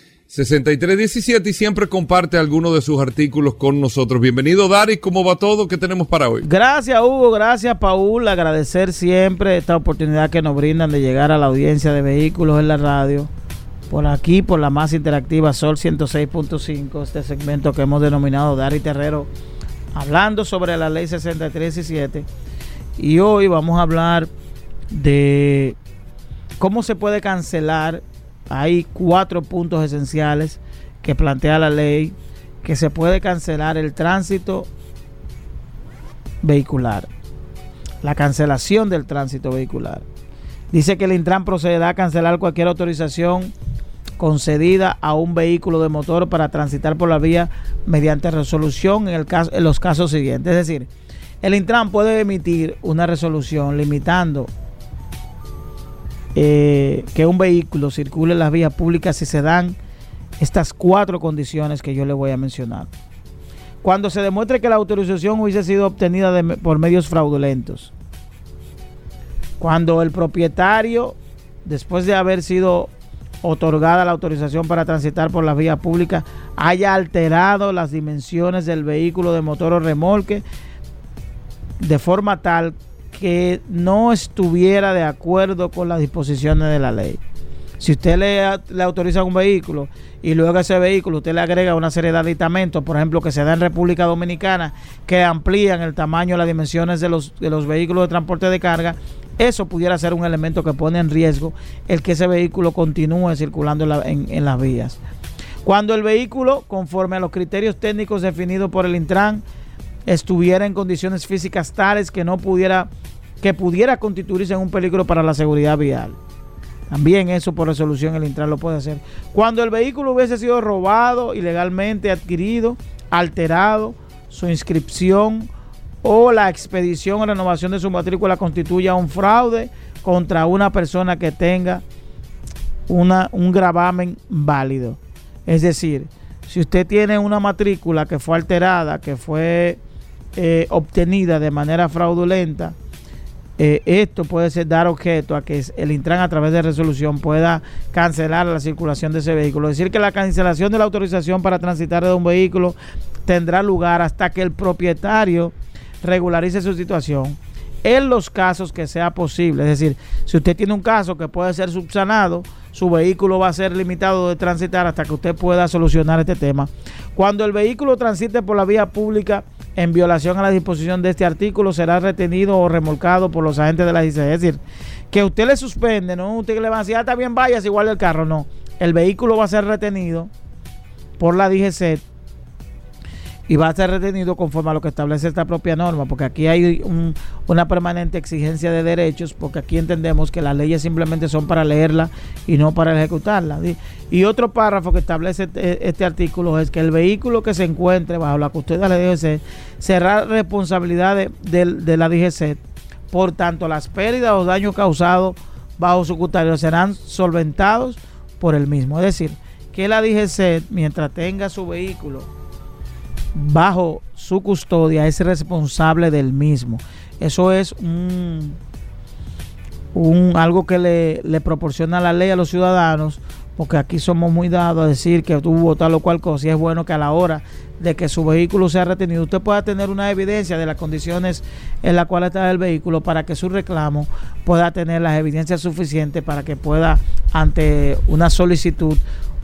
S1: 6317 y siempre comparte algunos de sus artículos con nosotros. Bienvenido, Daris. ¿Cómo va todo? ¿Qué tenemos para hoy?
S18: Gracias, Hugo. Gracias, Paul. Agradecer siempre esta oportunidad que nos brindan de llegar a la audiencia de vehículos en la radio. Por aquí, por la más interactiva Sol 106.5, este segmento que hemos denominado Daris Terrero, hablando sobre la ley 6317. Y hoy vamos a hablar de cómo se puede cancelar hay cuatro puntos esenciales que plantea la ley que se puede cancelar el tránsito vehicular. La cancelación del tránsito vehicular. Dice que el Intran procederá a cancelar cualquier autorización concedida a un vehículo de motor para transitar por la vía mediante resolución en, los casos siguientes. Es decir, el Intran puede emitir una resolución limitando eh, que un vehículo circule en las vías públicas si se dan estas cuatro condiciones que yo le voy a mencionar. Cuando se demuestre que la autorización hubiese sido obtenida por medios fraudulentos. Cuando el propietario, después de haber sido otorgada la autorización para transitar por las vías públicas, haya alterado las dimensiones del vehículo de motor o remolque de forma tal que no estuviera de acuerdo con las disposiciones de la ley. Si usted le, autoriza un vehículo y luego a ese vehículo usted le agrega una serie de aditamentos, por ejemplo, que se da en República Dominicana, que amplían el tamaño las dimensiones de los, de los vehículos de transporte de carga, eso pudiera ser un elemento que pone en riesgo el que ese vehículo continúe circulando en, en las vías. Cuando el vehículo, conforme a los criterios técnicos definidos por el Intran, estuviera en condiciones físicas tales que no pudiera que pudiera constituirse en un peligro para la seguridad vial. También eso por resolución el Intran lo puede hacer. Cuando el vehículo hubiese sido robado, ilegalmente adquirido, alterado, su inscripción o la expedición o renovación de su matrícula constituya un fraude contra una persona que tenga una, un gravamen válido. Es decir, si usted tiene una matrícula que fue alterada, que fue eh, obtenida de manera fraudulenta, eh, esto puede ser dar objeto a que el Intran a través de resolución pueda cancelar la circulación de ese vehículo. Es decir, que la cancelación de la autorización para transitar de un vehículo tendrá lugar hasta que el propietario regularice su situación en los casos que sea posible. Es decir, si usted tiene un caso que puede ser subsanado, su vehículo va a ser limitado de transitar hasta que usted pueda solucionar este tema. Cuando el vehículo transite por la vía pública, en violación a la disposición de este artículo será retenido o remolcado por los agentes de la DGC. Es decir, que usted le suspende, no usted le va a decir, ah, está bien, vayas igual el carro. No, el vehículo va a ser retenido por la DGC y va a ser retenido conforme a lo que establece esta propia norma, porque aquí hay una permanente exigencia de derechos, porque aquí entendemos que las leyes simplemente son para leerla y no para ejecutarla. Y otro párrafo que establece este, este, artículo es que el vehículo que se encuentre bajo la custodia de la DGC será responsabilidad de, la DGC. Por tanto, las pérdidas o daños causados bajo su custodia serán solventados por el mismo. Es decir, que la DGC, mientras tenga su vehículo, bajo su custodia es responsable del mismo. Eso es un, un algo que le, le, proporciona la ley a los ciudadanos, porque aquí somos muy dados a decir que tuvo tal o cual cosa, y es bueno que a la hora de que su vehículo sea retenido, usted pueda tener una evidencia de las condiciones en las cuales está el vehículo para que su reclamo pueda tener las evidencias suficientes para que pueda, ante una solicitud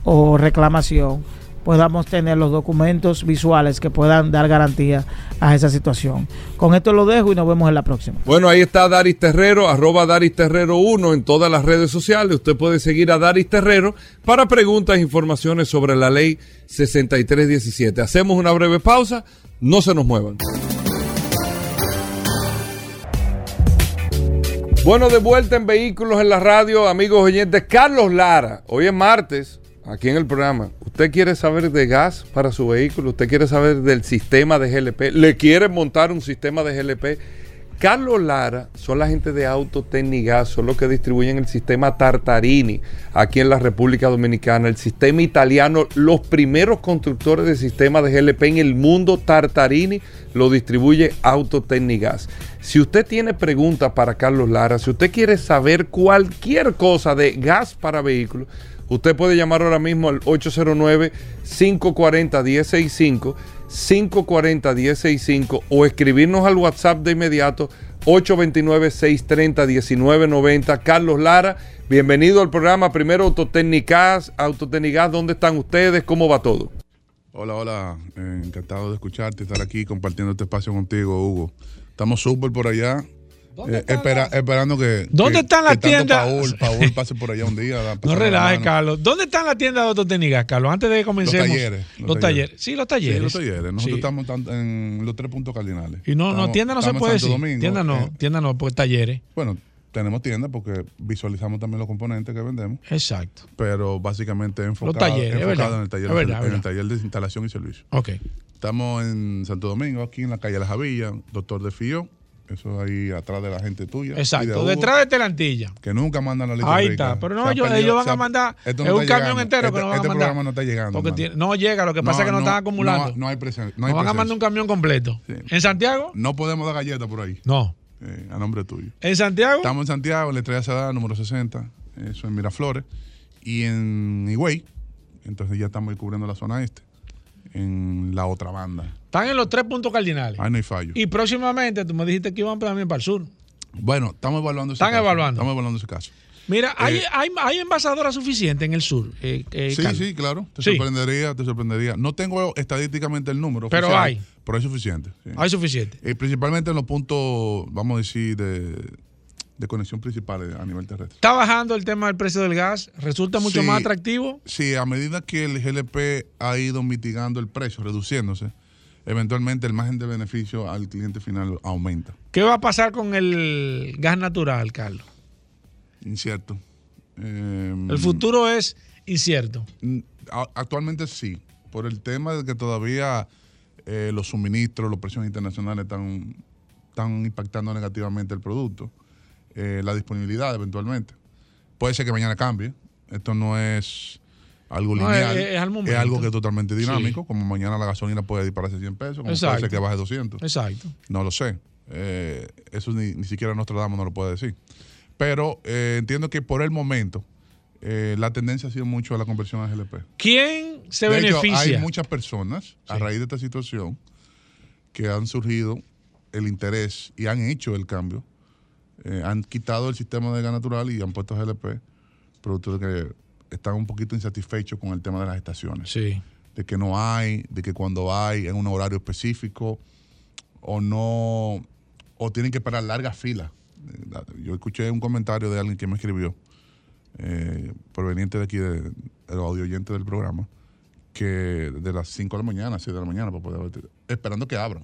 S18: o reclamación, podamos tener los documentos visuales que puedan dar garantía a esa situación. Con esto lo dejo y nos vemos en la próxima.
S1: Bueno, ahí está Daris Terrero, arroba Daris Terrero 1 en todas las redes sociales. Usted puede seguir a Daris Terrero para preguntas e informaciones sobre la ley 6317. Hacemos una breve pausa, no se nos muevan. Bueno, de vuelta en Vehículos en la Radio, amigos oyentes. Carlos Lara, hoy es martes, aquí en el programa. Usted quiere saber de gas para su vehículo, usted quiere saber del sistema de GLP, le quiere montar un sistema de GLP. Carlos Lara son la gente de Autotecnigas, son los que distribuyen el sistema Tartarini aquí en la República Dominicana, el sistema italiano, los primeros constructores de sistemas de GLP en el mundo, Tartarini lo distribuye Autotecnigas. Si usted tiene preguntas para Carlos Lara, si usted quiere saber cualquier cosa de gas para vehículos, usted puede llamar ahora mismo al 809-540-1065 540-1065 o escribirnos al WhatsApp de inmediato 829-630-1990. Carlos Lara, bienvenido al programa. Primero Autotécnicas, Autotécnicas, ¿dónde están ustedes? ¿Cómo va todo?
S19: Hola, hola, eh, encantado de escucharte, estar aquí compartiendo este espacio contigo, Hugo. Estamos súper por allá. Eh, espera, Esperando que.
S2: ¿Dónde
S19: que-
S2: están las
S19: que
S2: tiendas?
S19: Paul, Paul pase por allá un día.
S2: No relajes. Carlos. ¿Dónde están las tiendas de autotécnicas, Carlos? Antes de que comencemos.
S19: talleres,
S2: Los,
S19: los
S2: talleres.
S19: talleres.
S2: Sí, los talleres.
S19: Sí, los talleres. Nosotros
S2: Sí.
S19: estamos en los tres puntos cardinales.
S2: Y no, no, tienda no se puede
S19: Santo
S2: decir.
S19: Domingo,
S2: tienda no,
S19: eh,
S2: tienda no, porque talleres.
S19: Bueno, tenemos tiendas porque visualizamos también los componentes que vendemos.
S2: Exacto.
S19: Pero básicamente enfocado,
S2: talleres,
S19: enfocado en, el taller,
S2: verdad,
S19: en el taller de instalación y servicio.
S2: Ok.
S19: Estamos en Santo Domingo, aquí en la calle La Javilla, Doctor de Fío. Eso ahí atrás de la gente tuya. de
S2: Exacto.
S19: Hugo,
S2: Detrás de Telantilla.
S19: Que nunca mandan la lista
S2: Ahí
S19: rica.
S2: está. Pero no, ellos, ellos van a mandar.
S19: esto
S2: es
S19: no
S2: un camión entero que
S19: Este-
S2: nos van
S19: este
S2: a mandar.
S19: programa no está llegando,
S2: Porque
S19: hermano.
S2: tiene- no llega, lo que pasa
S19: No,
S2: es que no,
S19: no,
S2: están acumulando.
S19: No, no hay presencia. No hay
S2: van a mandar un camión completo. ¿En Santiago?
S19: No podemos dar galletas por ahí.
S2: No.
S19: Eh, a nombre tuyo.
S2: ¿En Santiago?
S19: Estamos en Santiago, en la Estrella Sadá, número 60. Eso en Miraflores. Y en Higüey. Entonces ya estamos cubriendo la zona este. En la otra banda.
S2: Están en los tres puntos cardinales.
S19: Ahí no hay fallo.
S2: Y próximamente, tú me dijiste que iban también para el sur.
S19: Bueno, estamos evaluando ese
S2: Están
S19: caso.
S2: evaluando.
S19: Estamos evaluando ese caso.
S2: Mira, ¿hay,
S19: Eh,
S2: hay, hay envasadoras suficientes en el sur. eh, eh,
S19: sí,
S2: Carlos?
S19: sí, claro. Te
S2: Sí.
S19: sorprendería, te sorprendería. No tengo estadísticamente el número.
S2: Pero
S19: oficial,
S2: hay.
S19: Pero hay suficiente. sí.
S2: Hay suficiente.
S19: Principalmente en los puntos, vamos a decir, de, de conexión principales a nivel terrestre.
S2: Está bajando el tema del precio del gas. Resulta mucho
S19: Sí.
S2: más atractivo.
S19: Sí, a medida que el GLP ha ido mitigando el precio, reduciéndose, eventualmente el margen de beneficio al cliente final aumenta.
S2: ¿Qué va a pasar con el gas natural, Carlos?
S19: Incierto. Eh,
S2: El futuro es incierto.
S19: Actualmente sí, por el tema de que todavía eh, los suministros, los precios internacionales están, están impactando negativamente el producto, eh, la disponibilidad eventualmente. Puede ser que mañana cambie, esto no es algo
S2: No,
S19: lineal,
S2: es- es al momento.
S19: algo que es totalmente
S2: Sí.
S19: dinámico, como mañana la gasolina puede dispararse 100 pesos, como puede ser que baje 200.
S2: Exacto.
S19: No lo sé. Eh, eso ni, ni siquiera Nostradamus no lo puede decir. Pero eh, entiendo que por el momento eh, la tendencia ha sido mucho a la conversión a GLP.
S2: ¿Quién se
S19: De hecho,
S2: beneficia?
S19: hay muchas personas, a raíz de esta situación, que han surgido el interés y han hecho el cambio. Eh, han quitado el sistema de gas natural y han puesto GLP, producto de que están un poquito insatisfechos con el tema de las estaciones.
S2: Sí.
S19: De que no hay, de que cuando hay en un horario específico o no, o tienen que esperar largas filas. Eh, Yo escuché un comentario de alguien que me escribió, eh, proveniente de aquí, de, de los audio oyentes del programa, que de las 5 de la mañana, 6 de la mañana, para poder, esperando que abran.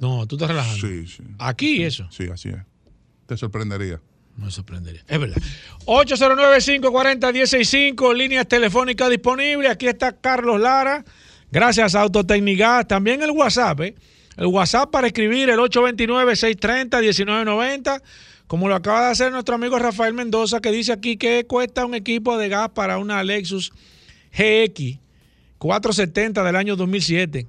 S2: No, tú estás relajando.
S19: Sí, sí.
S2: Aquí eso.
S19: Sí, así es. Te sorprendería.
S2: Me sorprendería. Es verdad. 809-540-165, líneas telefónicas disponibles. Aquí está Carlos Lara. Gracias a Autotecnigas. También el WhatsApp, ¿eh? El WhatsApp para escribir el 829-630-1990. Como lo acaba de hacer nuestro amigo Rafael Mendoza, que dice aquí que cuesta un equipo de gas para una Lexus GX 470 del año 2007.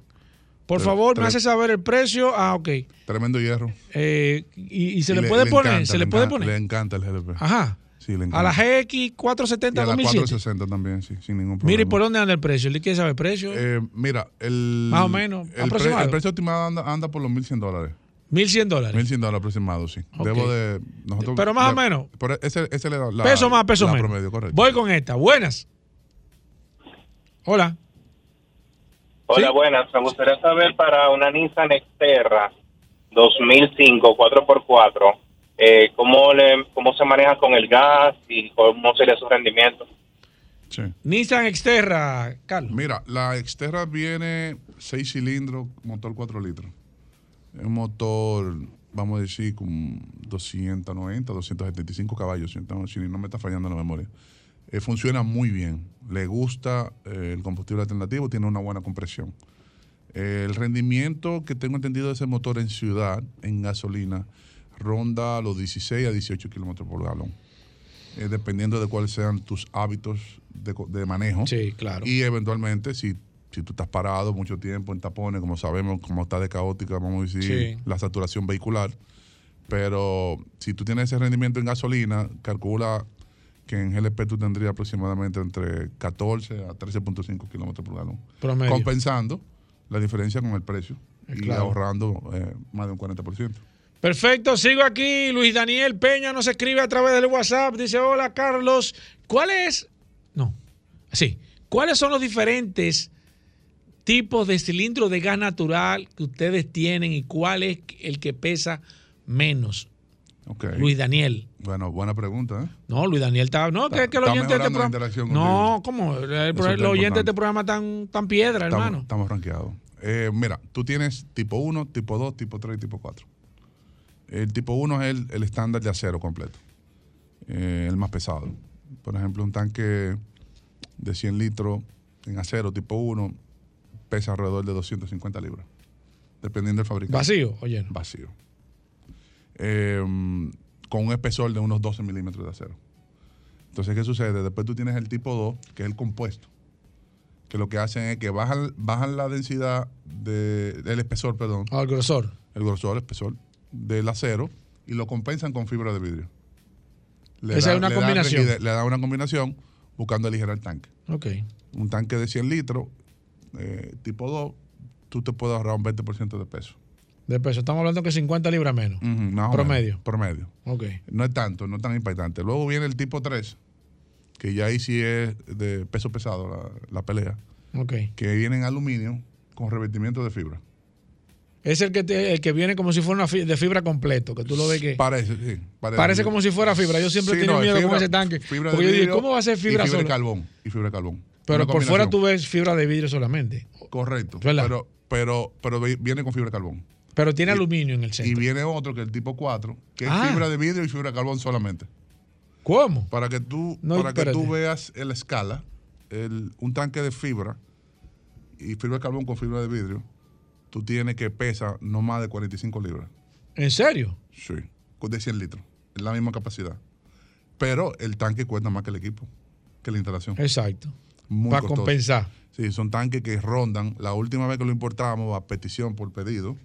S2: Por favor, me hace saber el precio. Ah, ok.
S19: Tremendo hierro.
S2: Eh, y, y se
S19: Y
S2: le, puede poner,
S19: encanta,
S2: se le puede poner.
S19: Le encanta el GLP.
S2: Ajá.
S19: Sí, le encanta.
S2: A la GX
S19: Y
S2: 470
S19: a la
S2: 2007.
S19: 460 también, sí, sin ningún problema.
S2: Mire, ¿y por dónde anda el precio? ¿Le quiere saber el precio?
S19: Eh, mira, el.
S2: Más o menos,
S19: El, pre-
S2: aproximado.
S19: el precio estimado anda, anda por los 1.100 dólares.
S2: 1.100 dólares.
S19: 1.100 dólares aproximado, sí. Debo de. Nosotros,
S2: Pero más o menos.
S19: por ese, ese le da la,
S2: peso más, peso
S19: la
S2: menos.
S19: promedio, correcto.
S2: Voy con esta. Buenas. Hola.
S10: Hola, buenas. Me gustaría saber para una Nissan Xterra 2005 4x4, eh, ¿cómo, le, ¿cómo se maneja con el gas y cómo sería su rendimiento?
S2: Nissan Xterra, Carlos.
S19: Mira, la Xterra viene 6 cilindros, motor 4 litros. Es un motor, vamos a decir, con 290, 275 caballos, si no, si no me está fallando la memoria. Eh, funciona muy bien. Le gusta eh, el combustible alternativo, tiene una buena compresión. Eh, el rendimiento que tengo entendido de ese motor en ciudad, en gasolina, ronda los 16 a 18 kilómetros por galón. Eh, dependiendo de cuáles sean tus hábitos de, manejo.
S2: Sí, claro.
S19: Y eventualmente, si, si tú estás parado mucho tiempo en tapones, como sabemos, como está de caótica, vamos a decir,
S2: Sí.
S19: la saturación vehicular. Pero si tú tienes ese rendimiento en gasolina, calcula que en GLP tú tendrías aproximadamente entre 14 a 13.5 kilómetros por galón.
S2: Promedio.
S19: Compensando la diferencia con el precio y
S2: Claro.
S19: ahorrando eh, más de un 40%.
S2: Perfecto, sigo aquí. Luis Daniel Peña nos escribe a través del WhatsApp. Dice, hola Carlos, ¿cuál es? No, sí. ¿Cuáles son los diferentes tipos de cilindro de gas natural que ustedes tienen y cuál es el que pesa menos? Luis Daniel.
S19: Bueno, buena pregunta. ¿eh?
S2: No, Luis Daniel está. No, que, que el
S19: está
S2: oyente de este programa. No, ¿cómo? El, el
S19: está
S2: oyente de este programa tan, tan piedra,
S19: Estamos,
S2: hermano.
S19: estamos rankeados. Eh, mira, tú tienes tipo 1, tipo 2, tipo 3 y tipo 4. El tipo 1 es el, el estándar de acero completo, eh, el más pesado. Por ejemplo, un tanque de 100 litros en acero tipo 1 pesa alrededor de 250 libras, dependiendo del fabricante.
S2: ¿Vacío o lleno?
S19: Vacío. Eh, con un espesor de unos 12 milímetros de acero. Entonces, ¿qué sucede? Después tú tienes el tipo 2, que es el compuesto, que lo que hacen es que bajan, bajan la densidad de- del espesor, perdón.
S2: Ah, el grosor.
S19: El grosor, el espesor del acero y lo compensan con fibra de vidrio.
S2: Esa es una
S19: le
S2: combinación.
S19: le da una combinación buscando aligerar el tanque.
S2: Ok.
S19: Un tanque de 100 litros, eh, tipo 2, tú te puedes ahorrar un 20% de peso.
S2: De peso. Estamos hablando que 50 libras menos.
S19: Ujú, más o
S2: Promedio.
S19: menos, promedio.
S2: Ok.
S19: No es tanto, no es tan impactante. Luego viene el tipo 3, que ya ahí sí es de peso pesado la, la pelea,
S2: Ok.
S19: que viene en aluminio con revestimiento de fibra.
S2: Es el que, te- el que viene como si fuera una de fibra completo, que tú lo ves que...
S19: Parece, sí.
S2: Parece como si fuera fibra. Yo siempre he
S19: Sí,
S2: tenido
S19: no,
S2: miedo con
S19: fibra-
S2: ese tanque.
S19: fibra
S2: Porque
S19: de
S2: yo ¿cómo va a ser
S19: y
S2: fibra
S19: fibra de carbón. Y fibra de carbón.
S2: Pero por fuera tú ves fibra de vidrio solamente.
S19: Correcto.
S2: ¿Verdad?
S19: Pero, pero, pero vi- viene con fibra de carbón.
S2: Pero tiene
S19: Y-
S2: aluminio en el
S19: Y
S2: centro.
S19: viene otro que es el tipo 4, que
S2: Ah.
S19: es fibra de vidrio y fibra de carbón solamente.
S2: ¿Cómo?
S19: Para que tú,
S2: No,
S19: para que tú veas la escala, el- un tanque de fibra y fibra de carbón con fibra de vidrio, tú tienes que pesa no más de 45 libras.
S2: ¿En serio?
S19: Sí, de 100 litros. Es la misma capacidad. Pero el tanque cuesta más que el equipo, que la instalación.
S2: Exacto.
S19: Muy
S2: Para
S19: costoso.
S2: compensar.
S19: Sí, son tanques que rondan. La última vez que lo importamos a petición por pedido,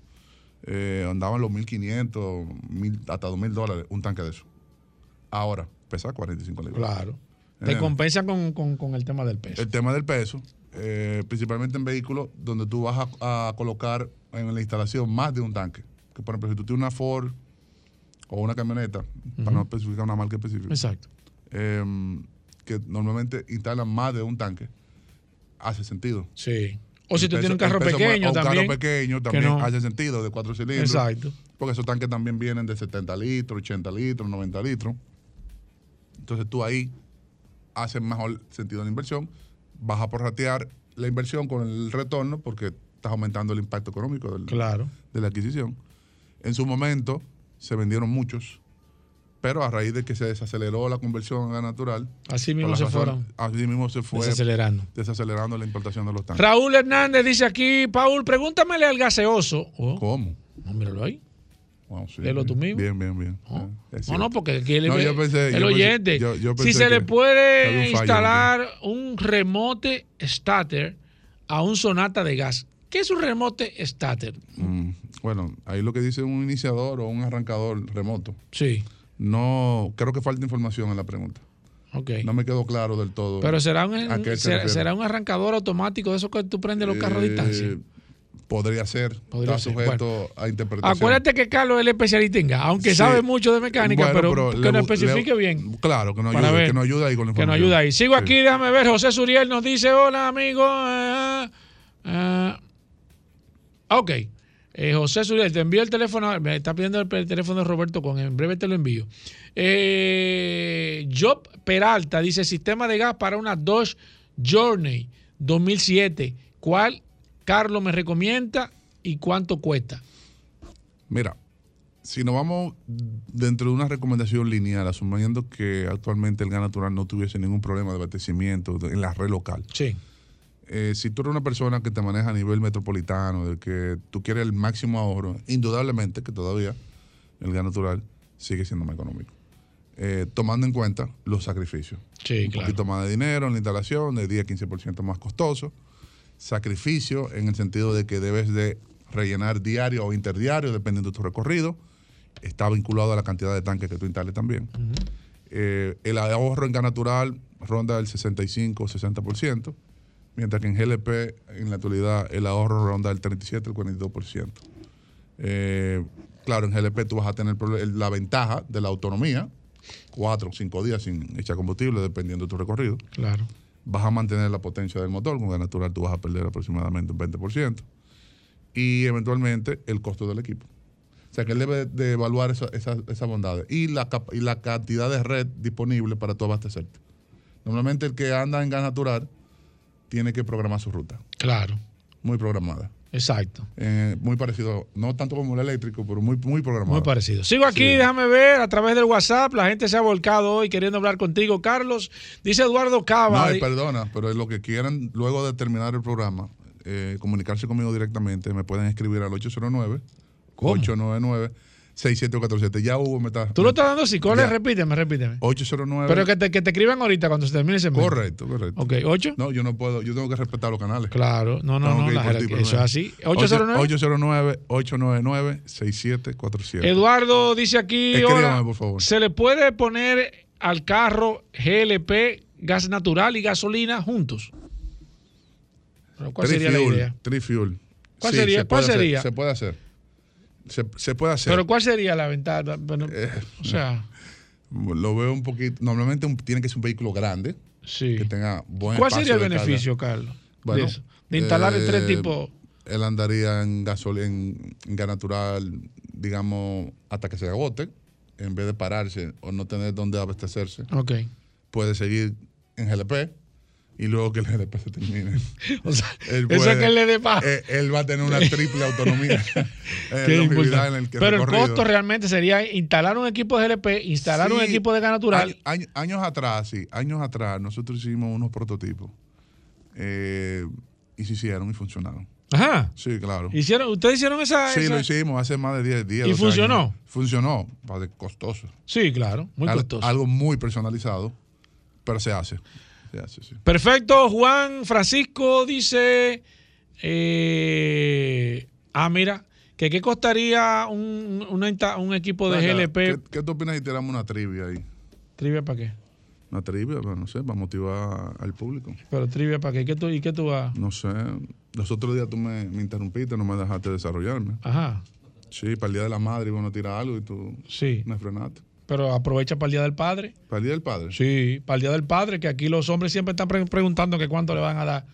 S19: eh, andaban los 1.500, 1.000, hasta 2.000 dólares un tanque de eso. Ahora, pesa 45 libras.
S2: Claro. Te
S19: Eh,
S2: compensa con, con- con el tema del peso.
S19: el tema del peso, eh, principalmente en vehículos donde tú vas a, a colocar en la instalación más de un tanque. Que por ejemplo, si tú tienes una Ford o una camioneta, para no especificar una marca específica,
S2: Exacto.
S19: eh, que normalmente instalan más de un tanque, hace sentido.
S2: Sí. O si tú tienes un carro pequeño
S19: o un
S2: también.
S19: carro pequeño
S2: que
S19: también
S2: no.
S19: hace sentido, de cuatro cilindros.
S2: Exacto.
S19: Porque esos tanques también vienen de 70 litros, 80 litros, 90 litros. Entonces tú ahí haces mejor sentido la inversión, vas a prorratear la inversión con el retorno porque estás aumentando el impacto económico del-
S2: Claro.
S19: de la adquisición. En su momento se vendieron muchos, pero a raíz de que se desaceleró la conversión a gas natural,
S2: Así
S19: por
S2: mismo se fueron.
S19: Así mismo se fue
S2: Desacelerando.
S19: desacelerando la importación de los tanques.
S2: Raúl Hernández dice aquí, Paul, pregúntamele al gaseoso. Oh,
S19: ¿Cómo?
S2: no, míralo ahí.
S19: Sí,
S2: Léelo tú mismo.
S19: Bien, bien, bien.
S2: No,
S19: cierto.
S2: no, porque aquí el,
S19: No, yo pensé-
S2: el
S19: yo
S2: oyente,
S19: yo
S2: si se le puede
S19: un fallo
S2: instalar un remote starter a un sonata de gas. ¿Qué es un remote starter?
S19: Mm, bueno, ahí lo que dice un iniciador o un arrancador remoto.
S2: Sí.
S19: No, creo que falta información en la pregunta.
S2: Ok.
S19: No me quedó claro del todo.
S2: Pero será un,
S19: se
S2: será, un arrancador automático de esos que tú prendes los carros a
S19: Eh,
S2: distancia.
S19: Podría ser.
S2: Podría
S19: está
S2: ser,
S19: sujeto a interpretación.
S2: Acuérdate que Carlos es el especialista en gas, aunque
S19: Sí.
S2: sabe mucho de mecánica,
S19: Bueno,
S2: pero,
S19: pero
S2: que nos especifique
S19: le-
S2: bien.
S19: Claro, que nos ayude, que nos ayude ahí con la
S2: Que nos
S19: información.
S2: ayuda ahí. Sigo
S19: Sí.
S2: aquí, déjame ver. José Suriel nos dice: Hola, amigo. eh, eh, ok. Eh, José Suriel, te envío el teléfono. Me está pidiendo el, el teléfono de Roberto Con. En breve te lo envío. Eh, Job Peralta dice: Sistema de gas para una Dodge Journey 2007. ¿Cuál Carlos me recomienda y cuánto cuesta?
S19: Mira, si nos vamos dentro de una recomendación lineal, asumiendo que actualmente el gas natural no tuviese ningún problema de abastecimiento en la red local,
S2: Sí.
S19: Eh, si tú eres una persona que te maneja a nivel metropolitano, de que tú quieres el máximo ahorro, indudablemente que todavía el gas natural sigue siendo más económico. Eh, tomando en cuenta los sacrificios.
S2: Sí,
S19: un
S2: claro.
S19: poquito más de dinero en la instalación, de 10-15% más costoso. Sacrificio en el sentido de que debes de rellenar diario o interdiario, dependiendo de tu recorrido. Está vinculado a la cantidad de tanques que tú instales también. Eh, el ahorro en gas natural ronda el 65-60%, mientras que en GLP, en la actualidad, el ahorro ronda el 37 el 42%. Eh, claro, en GLP tú vas a tener la ventaja de la autonomía, cuatro o cinco días sin echar combustible, dependiendo de tu recorrido.
S2: Claro.
S19: Vas a mantener la potencia del motor, con gas natural tú vas a perder aproximadamente un 20%. Y eventualmente el costo del equipo. O sea que él debe de evaluar esa- esa- esas bondades y la, y la cantidad de red disponible para tú abastecerte. Normalmente el que anda en gas natural tiene que programar su ruta.
S2: Claro.
S19: Muy programada.
S2: Exacto.
S19: Eh, muy parecido, no tanto como el eléctrico, pero muy, muy programado.
S2: Muy parecido. Sigo aquí, déjame ver a través del WhatsApp. La gente se ha volcado hoy queriendo hablar contigo, Carlos. Dice Eduardo Cava.
S19: No, perdona, pero es lo que quieran, luego de terminar el programa, eh, comunicarse conmigo directamente, me pueden escribir al 809 899 6747. Ya Hugo me está.
S2: Tú lo estás dando así, ¿cuál es? Repíteme, repíteme.
S19: 809.
S2: Pero que te, que te escriban ahorita cuando se termine ese mes.
S19: Correcto, correcto.
S2: Ok, 8.
S19: No, yo no puedo, yo tengo que respetar los canales.
S2: Claro, no, no,
S19: Tengo
S2: no, la jerarquía, eso es así. 809.
S19: 809 899 6747.
S2: Eduardo dice aquí,
S19: Escríbame, por favor.
S2: ¿se le puede poner al carro GLP, gas natural y gasolina juntos? Pero ¿Cuál sería la idea?
S19: Trifuel.
S2: ¿Cuál
S19: Sí,
S2: sería?
S19: se
S2: ¿Cuál
S19: hacer,
S2: sería?
S19: se puede hacer. Se, se puede hacer.
S2: Pero ¿cuál sería la ventaja? Bueno, o sea,
S19: Lo veo un poquito. Normalmente un- tiene que ser un vehículo grande.
S2: Sí.
S19: Que tenga buen
S2: ¿cuál sería el
S19: carga.
S2: beneficio, Carlos?
S19: Bueno,
S2: de, eso? De instalar el tres
S19: eh,
S2: tipos.
S19: Él andaría en gasolina, en, en gas natural, digamos, hasta que se agote, en vez de pararse o no tener dónde abastecerse.
S2: Ok.
S19: Puede seguir en GLP y luego que el GLP se termine.
S2: O sea,
S19: Él
S2: eso es
S19: puede-
S2: que le dé
S19: eh, él va a tener una triple autonomía. eh, en el que
S2: Pero el
S19: recorrido.
S2: costo realmente sería instalar un equipo de GLP, instalar un
S19: Sí,
S2: equipo de gas natural.
S19: año- año- años atrás, sí, años atrás, nosotros hicimos unos prototipos eh, y se hicieron y funcionaron.
S2: Ajá.
S19: Sí, claro.
S2: ¿Hicieron, ¿Ustedes hicieron esa?
S19: Sí,
S2: esa-
S19: lo hicimos hace más de 10 días.
S2: ¿Y
S19: 12
S2: funcionó?
S19: años. Funcionó, costoso.
S2: Sí, claro, muy costoso.
S19: Algo muy personalizado, pero se hace. Se hace, sí.
S2: Perfecto, Juan Francisco dice, eh, ah, mira, que qué costaría un, una inta- un equipo de
S19: Venga,
S2: GLP.
S19: ¿Qué, qué tú opinas si tiramos una trivia ahí?
S2: ¿Trivia para qué?
S19: Una trivia, no sé, para motivar al público.
S2: Pero trivia para qué, ¿Qué tú, ¿y qué tú vas?
S19: No sé. Los otros días tú me, me interrumpiste, no me dejaste desarrollarme.
S2: Ajá,
S19: Sí, para el Día de la Madre iba a tirar algo y tú
S2: Sí.
S19: me frenaste.
S2: Pero aprovecha para el Día del Padre.
S19: ¿Para el Día del Padre?
S2: Sí, para el Día del Padre, que aquí los hombres siempre están pre- preguntando que cuánto le van a dar.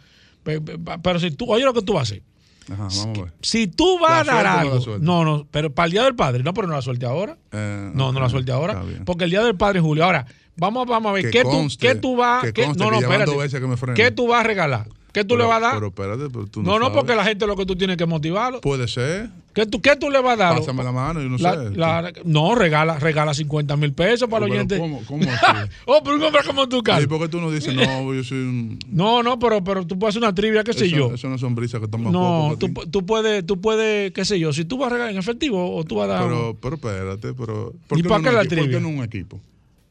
S2: Pe- pe- Pero si tú, oye lo que tú vas a hacer.
S19: Ajá, vamos a ver.
S2: Si tú vas
S19: ¿La
S2: a dar algo. No, no, pero para el Día del Padre. No, pero no la suelte ahora.
S19: Eh,
S2: No, no la suelte ahora. Porque el Día del Padre es julio. Ahora, vamos, vamos a ver.
S19: Que
S2: ¿Qué,
S19: conste,
S2: tú, ¿Qué tú vas
S19: que
S2: No, no, espérate.
S19: que me.
S2: ¿Qué tú vas a regalar? ¿Qué tú
S19: Pero-
S2: le vas a dar?
S19: Pero espérate, pero tú no
S2: no, no,
S19: sabes.
S2: porque la gente lo que tú tienes que motivarlo.
S19: Puede ser.
S2: ¿Qué tú, qué tú le vas a dar?
S19: Pásame la mano, yo no
S2: La-
S19: sé.
S2: la- no, regala, regala 50 mil pesos para los oyentes.
S19: ¿Cómo, cómo así?
S2: oh, pero un hombre como tú,
S19: ¿Y
S2: Carlos.
S19: por qué tú no dices, no, yo soy un...
S2: No, no, pero, pero tú puedes hacer una trivia, qué sé
S19: eso,
S2: yo.
S19: Eso no son brisas que toman
S2: No, tú, tú puedes, tú puedes, qué sé yo, si tú vas a regalar en efectivo o tú vas a dar
S19: Pero, pero espérate, pero... ¿por
S2: ¿Y
S19: qué
S2: para
S19: no
S2: qué la
S19: equi- ¿Por
S2: trivia?
S19: qué no un equipo?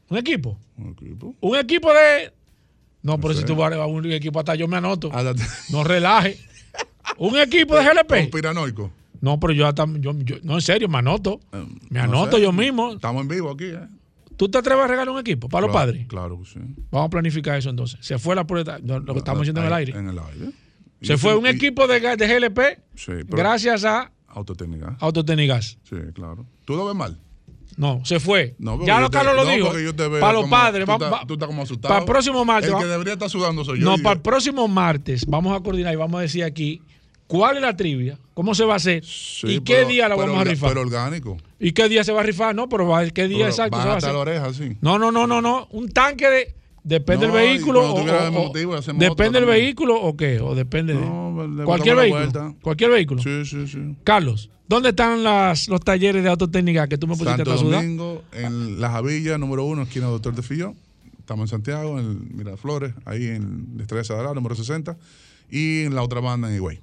S2: un equipo.
S19: Un equipo.
S2: Un equipo de. No, pero
S19: sé.
S2: si tú vas a un equipo hasta yo me anoto. No relaje. Un equipo de GLP.
S19: Piranoico.
S2: No, pero yo hasta. Yo, yo- no, en serio, me anoto. Me
S19: no
S2: anoto
S19: sé.
S2: yo mismo.
S19: Estamos en vivo aquí, ¿eh?
S2: ¿Tú te atreves a regalar un equipo para los padres?
S19: Claro que sí.
S2: Vamos a planificar eso entonces. Se fue la prueba. Lo que estamos haciendo en el aire.
S19: En el aire.
S2: Se fue un
S19: y-
S2: equipo de, de GLP
S19: Sí, pero-
S2: gracias a
S19: Autotécnica.
S2: Autotecnigas.
S19: Sí, claro. ¿Tú lo ves mal?
S2: No, se fue.
S19: No,
S2: ya lo
S19: te-
S2: Carlos lo
S19: no,
S2: dijo. Para los padres.
S19: tú estás-
S2: va-
S19: tú estás como asustado.
S2: Para el próximo martes.
S19: El que debería estar sudando soy yo.
S2: No, para el próximo martes vamos a coordinar y vamos a decir aquí cuál es la trivia, cómo se va a hacer
S19: Sí,
S2: y qué
S19: pero-
S2: día la
S19: pero
S2: vamos a rifar.
S19: Pero orgánico.
S2: ¿Y qué día se va a rifar? No, pero va- qué día
S19: Pero
S2: exacto se va a hacer.
S19: la oreja, sí.
S2: No, no, no, no, no. Un tanque de. Depende
S19: No,
S2: del vehículo. O, o-
S19: motivo,
S2: depende del vehículo o qué. O depende de. cualquier vehículo. Cualquier vehículo.
S19: Sí, sí, sí.
S2: Carlos, ¿dónde están las, los talleres de autotécnica que tú me pusiste
S19: Santo? Domingo, en La Javilla, número uno, esquina Doctor de Filló. Estamos en Santiago, en Miraflores, ahí en la Estrella Sadalá, número 60. y en la otra banda en Higüey.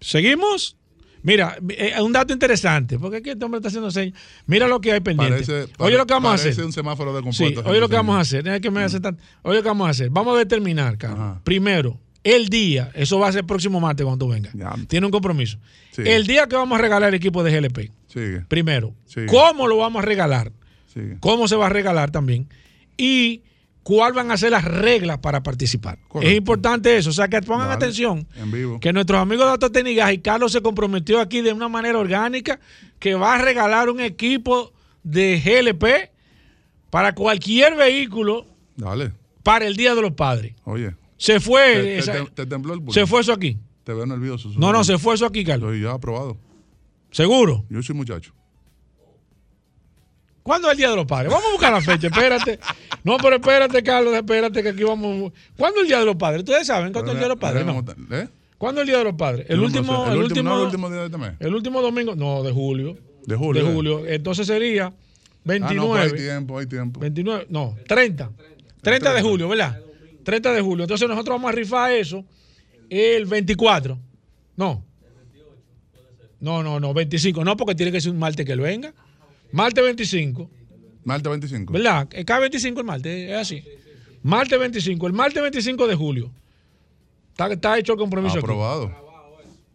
S2: ¿Seguimos? Mira, eh, un dato interesante, porque aquí este hombre está haciendo señas. Mira lo que hay pendiente.
S19: Parece-
S2: oye lo que vamos a hacer.
S19: un semáforo de
S2: Sí, oye lo que vamos a hacer. Deja que me hace tan- Oye lo que vamos a hacer. Vamos a determinar, Carlos. Primero, el día, eso va a ser el próximo martes cuando tú vengas. Tiene un compromiso.
S19: Sí.
S2: El día que vamos a regalar el equipo de GLP.
S19: Sigue.
S2: Primero,
S19: Sigue.
S2: ¿cómo lo vamos a regalar?
S19: Sigue.
S2: ¿Cómo se va a regalar también? Y cuáles van a ser las reglas para participar.
S19: Correcto.
S2: Es importante eso. O sea, que pongan
S19: Dale.
S2: atención
S19: En vivo.
S2: que nuestros amigos de Autotécnicas y Carlos se comprometió aquí de una manera orgánica que va a regalar un equipo de GLP para cualquier vehículo
S19: Dale.
S2: para el Día de los Padres.
S19: Oye.
S2: Se fue.
S19: Te, te-
S2: esa-
S19: te- te tembló el
S2: se fue eso aquí.
S19: Te veo nervioso.
S2: No, no, se fue eso aquí, Carlos.
S19: Estoy ya aprobado.
S2: ¿Seguro?
S19: Yo soy muchacho.
S2: ¿Cuándo es el Día de los Padres? Vamos a buscar la fecha, espérate. No, pero espérate, Carlos, espérate que aquí vamos. ¿Cuándo es el Día de los Padres? ¿Ustedes saben cuándo es el Día de los Padres? No.
S19: ¿Eh?
S2: ¿Cuándo es el Día de los Padres? El
S19: no
S2: último,
S19: sé.
S2: el
S19: el
S2: último,
S19: no, el último día de este mes.
S2: el último domingo, no, de julio.
S19: De julio.
S2: De
S19: eh.
S2: julio. Entonces sería
S19: Ah, no, pues
S2: 29.
S19: hay tiempo, hay tiempo.
S2: 29, no, 30. 30 de julio, ¿verdad? 30 de julio. Entonces nosotros vamos a rifar eso el 24. No. No, no, no, 25. No, porque tiene que ser un martes que él venga. Martes 25.
S19: Martes 25.
S2: ¿Verdad? Eh, Cada 25 el martes, es así. Martes 25, el martes 25 de julio. Está, está hecho el compromiso. aquí.
S19: Aprobado.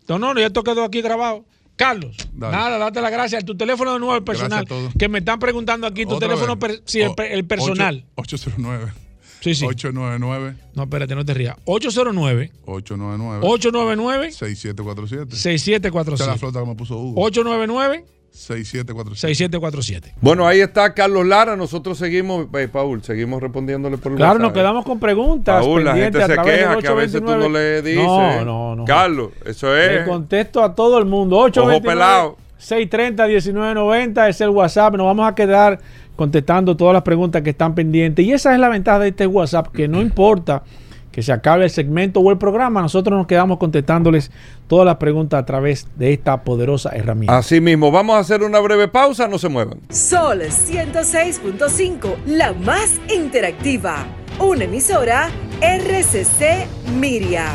S2: No, no, no, ya esto quedó aquí grabado. Carlos,
S19: Dale.
S2: nada, date las gracias. Tu teléfono de nuevo, el personal. Que me están preguntando aquí, tu
S19: Otra
S2: teléfono, per- sí, el, el personal.
S19: ocho- 809.
S2: Sí, sí.
S19: 899.
S2: No, espérate, no te rías. 809
S19: 899.
S2: 899
S19: 6747.
S2: 6747.
S19: Esa es la flota que me puso Hugo.
S2: 899
S19: 6747.
S2: 6747.
S1: Bueno, ahí está Carlos Lara. Nosotros seguimos, eh, Paul, seguimos respondiéndole por el
S2: Claro,
S1: WhatsApp.
S2: nos quedamos con preguntas.
S1: Paul, la gente se queja que a veces tú no
S2: 829.
S1: le dices.
S2: No, no, no.
S1: Carlos, eso
S2: Le
S1: es.
S2: contesto a todo el mundo. 829
S1: pelado.
S2: 630 1990 es el WhatsApp. Nos vamos a quedar contestando todas las preguntas que están pendientes. Y esa es la ventaja de este WhatsApp, que no importa que se acabe el segmento o el programa, nosotros nos quedamos contestándoles todas las preguntas a través de esta poderosa herramienta.
S1: Así mismo, vamos a hacer una breve pausa, no se muevan.
S20: Sol 106.5, la más interactiva. Una emisora RCC Miria.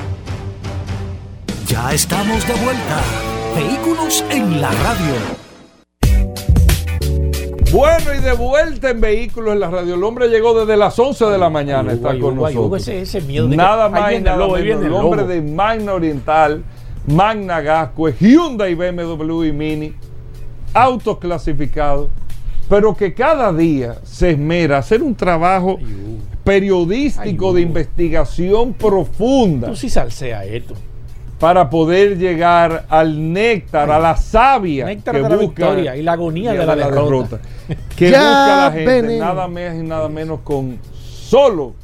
S16: Ya estamos de vuelta. Vehículos en la radio.
S1: Bueno, y de vuelta en Vehículos en la Radio. El hombre llegó desde las 11 de la mañana,
S2: Ay,
S1: está con nosotros.
S2: ese- ese miedo de
S1: nada más
S2: el
S1: nada
S2: lobo, viene
S1: El
S2: el
S1: hombre de Magna Oriental, Magna Gasco, Hyundai, BMW y Mini, autos clasificados, pero que cada día se esmera a hacer un trabajo periodístico de investigación profunda
S2: Tú sí salsea esto.
S1: Para poder llegar al néctar, a la savia
S2: Néctar
S1: que
S2: de la
S1: busca
S2: victoria y la agonía de la derrota.
S1: que
S2: Ya,
S1: busca la gente nada más y nada menos con solo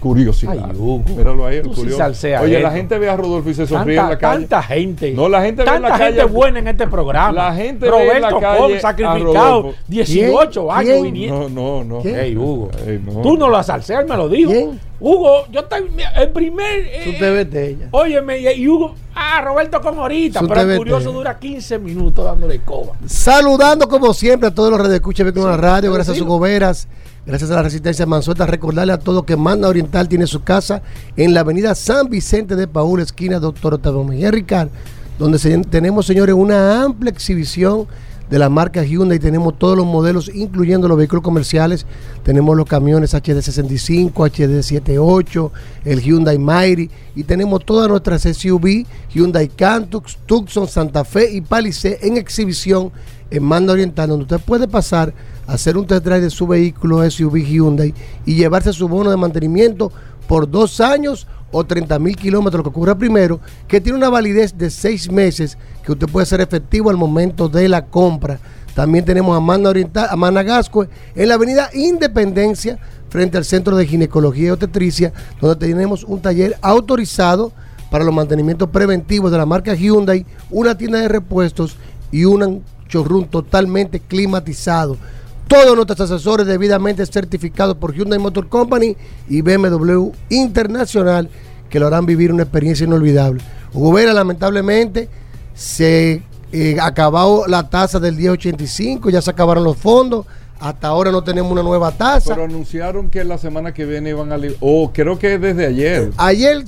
S1: curiosidad.
S2: Ay, Hugo.
S1: Míralo ahí, el
S2: sí
S1: curioso.
S2: salsea
S1: Oye, la gente ve a Rodolfo y se sonríe
S2: Tanta,
S1: en la calle.
S2: tanta gente.
S1: No, la gente ve en
S2: Tanta
S1: la calle.
S2: gente buena en este programa.
S1: La gente ve
S2: Roberto
S1: en la calle
S2: sacrificado,
S1: Rodolfo.
S2: 18
S1: ¿Quién?
S2: años
S1: ¿Quién?
S2: viniendo.
S1: No, no, no.
S2: Ey, Hugo.
S1: Ey, no.
S2: Tú no lo salseas, él me lo dijo. Hugo, yo estoy. El primer. eh,
S3: Su TV de ella.
S2: Óyeme, y, y Hugo. Ah, Roberto con ahorita.
S3: Su
S2: Pero el curioso dura 15 minutos dándole coba.
S3: Saludando como siempre a todos los redescuchas de la radio, gracias a sus goberas, gracias a la Resistencia Mansueta. Recordarle a todos que Magna Oriental tiene su casa en la avenida San Vicente de Paúl, esquina Doctor Octavio Mejía Ricard, donde tenemos, señores, una amplia exhibición de la marca Hyundai. Tenemos todos los modelos, incluyendo los vehículos comerciales. Tenemos los camiones HD65, HD78, el Hyundai Mighty y tenemos todas nuestras SUV, Hyundai Cantux, Tucson, Santa Fe y Palisade en exhibición en Manda Oriental, donde usted puede pasar hacer un test drive de su vehículo SUV Hyundai y llevarse su bono de mantenimiento por dos años o 30 mil kilómetros, lo que ocurra primero, que tiene una validez de seis meses que usted puede ser efectivo al momento de la compra. También tenemos a Manda Oriental, a Managasco, en la avenida Independencia, frente al Centro de Ginecología y Obstetricia, donde tenemos un taller autorizado para los mantenimientos preventivos de la marca Hyundai, una tienda de repuestos y un showroom totalmente climatizado. Todos nuestros asesores debidamente certificados por Hyundai Motor Company y BMW Internacional que lo harán vivir una experiencia inolvidable. Hugo Vera, lamentablemente, se eh, acabó la tasa del 1085, ya se acabaron los fondos. Hasta ahora no tenemos una nueva tasa.
S1: Pero anunciaron que la semana que viene iban a... O creo que desde ayer.
S3: Ayer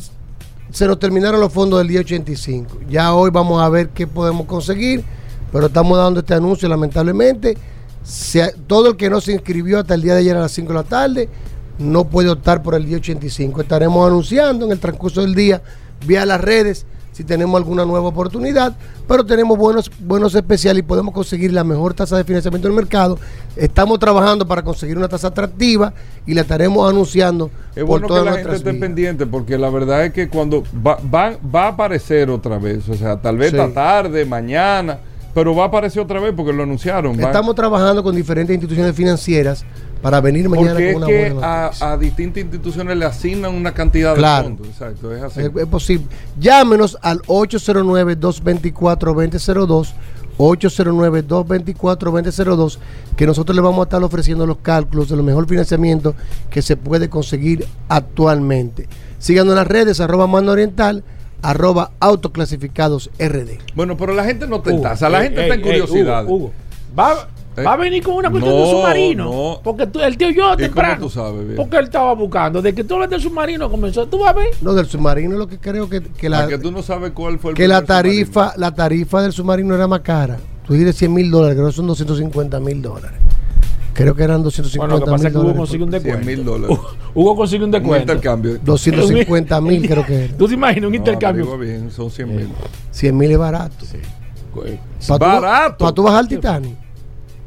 S3: se nos terminaron los fondos del día 85. Ya hoy vamos a ver qué podemos conseguir, pero estamos dando este anuncio lamentablemente. Se- todo el que no se inscribió hasta el día de ayer a las 5 de la tarde no puede optar por el día 85. Estaremos anunciando en el transcurso del día vía las redes si tenemos alguna nueva oportunidad, pero tenemos buenos, buenos especiales y podemos conseguir la mejor tasa de financiamiento del mercado. Estamos trabajando para conseguir una tasa atractiva y la estaremos anunciando
S1: Es
S3: por
S1: bueno que la gente esté pendiente porque la verdad es que cuando va, va, va a aparecer otra vez, o sea, tal vez
S3: Sí.
S1: esta tarde, mañana, pero va a aparecer otra vez porque lo anunciaron. va-
S3: Estamos trabajando con diferentes instituciones financias para venir mañana
S1: porque
S3: con una
S1: que
S3: buena
S1: a, a distintas instituciones le asignan una cantidad
S3: Claro.
S1: de fondos. Exacto, es así.
S3: Es, es posible. Llámenos al 809-224-2002. 809-224-2002, que nosotros le vamos a estar ofreciendo los cálculos de lo mejor financiamiento que se puede conseguir actualmente. Síganos en las redes, arroba mano oriental, arroba autoclasificados RD.
S1: Bueno, pero la gente no te
S2: Hugo,
S1: entasa, la
S2: ey,
S1: gente
S2: ey,
S1: está en curiosidad.
S2: Hugo, Hugo, va,
S1: Eh,
S2: va a venir con una cuestión
S1: no,
S2: de submarino.
S1: no.
S2: Porque tú- el tío yo
S1: ¿Y
S2: temprano.
S1: sabes, bien?
S2: Porque él estaba buscando. De que tú hablas del submarino comenzó. Tú vas a ver.
S3: No, del submarino lo que creo que, que la,
S1: que tú no sabes cuál fue el
S3: que la
S1: submarino.
S3: tarifa, la tarifa del submarino era más cara. Tú dices 100 mil dólares, creo que son 250 mil dólares. Creo que eran 250
S2: Bueno, lo que pasa
S3: mil
S2: es que Hugo
S3: dólares.
S2: consigue un descuento.
S1: 100 mil dólares.
S2: Hugo consigue un
S1: Un
S2: descuento.
S1: intercambio.
S3: 250 mil creo que era.
S2: ¿Tú te imaginas un
S1: No,
S2: intercambio?
S1: bien, son 100 mil.
S3: 100 mil es barato. Pa' tú-
S1: Barato.
S3: Para tú bajar al Titanic.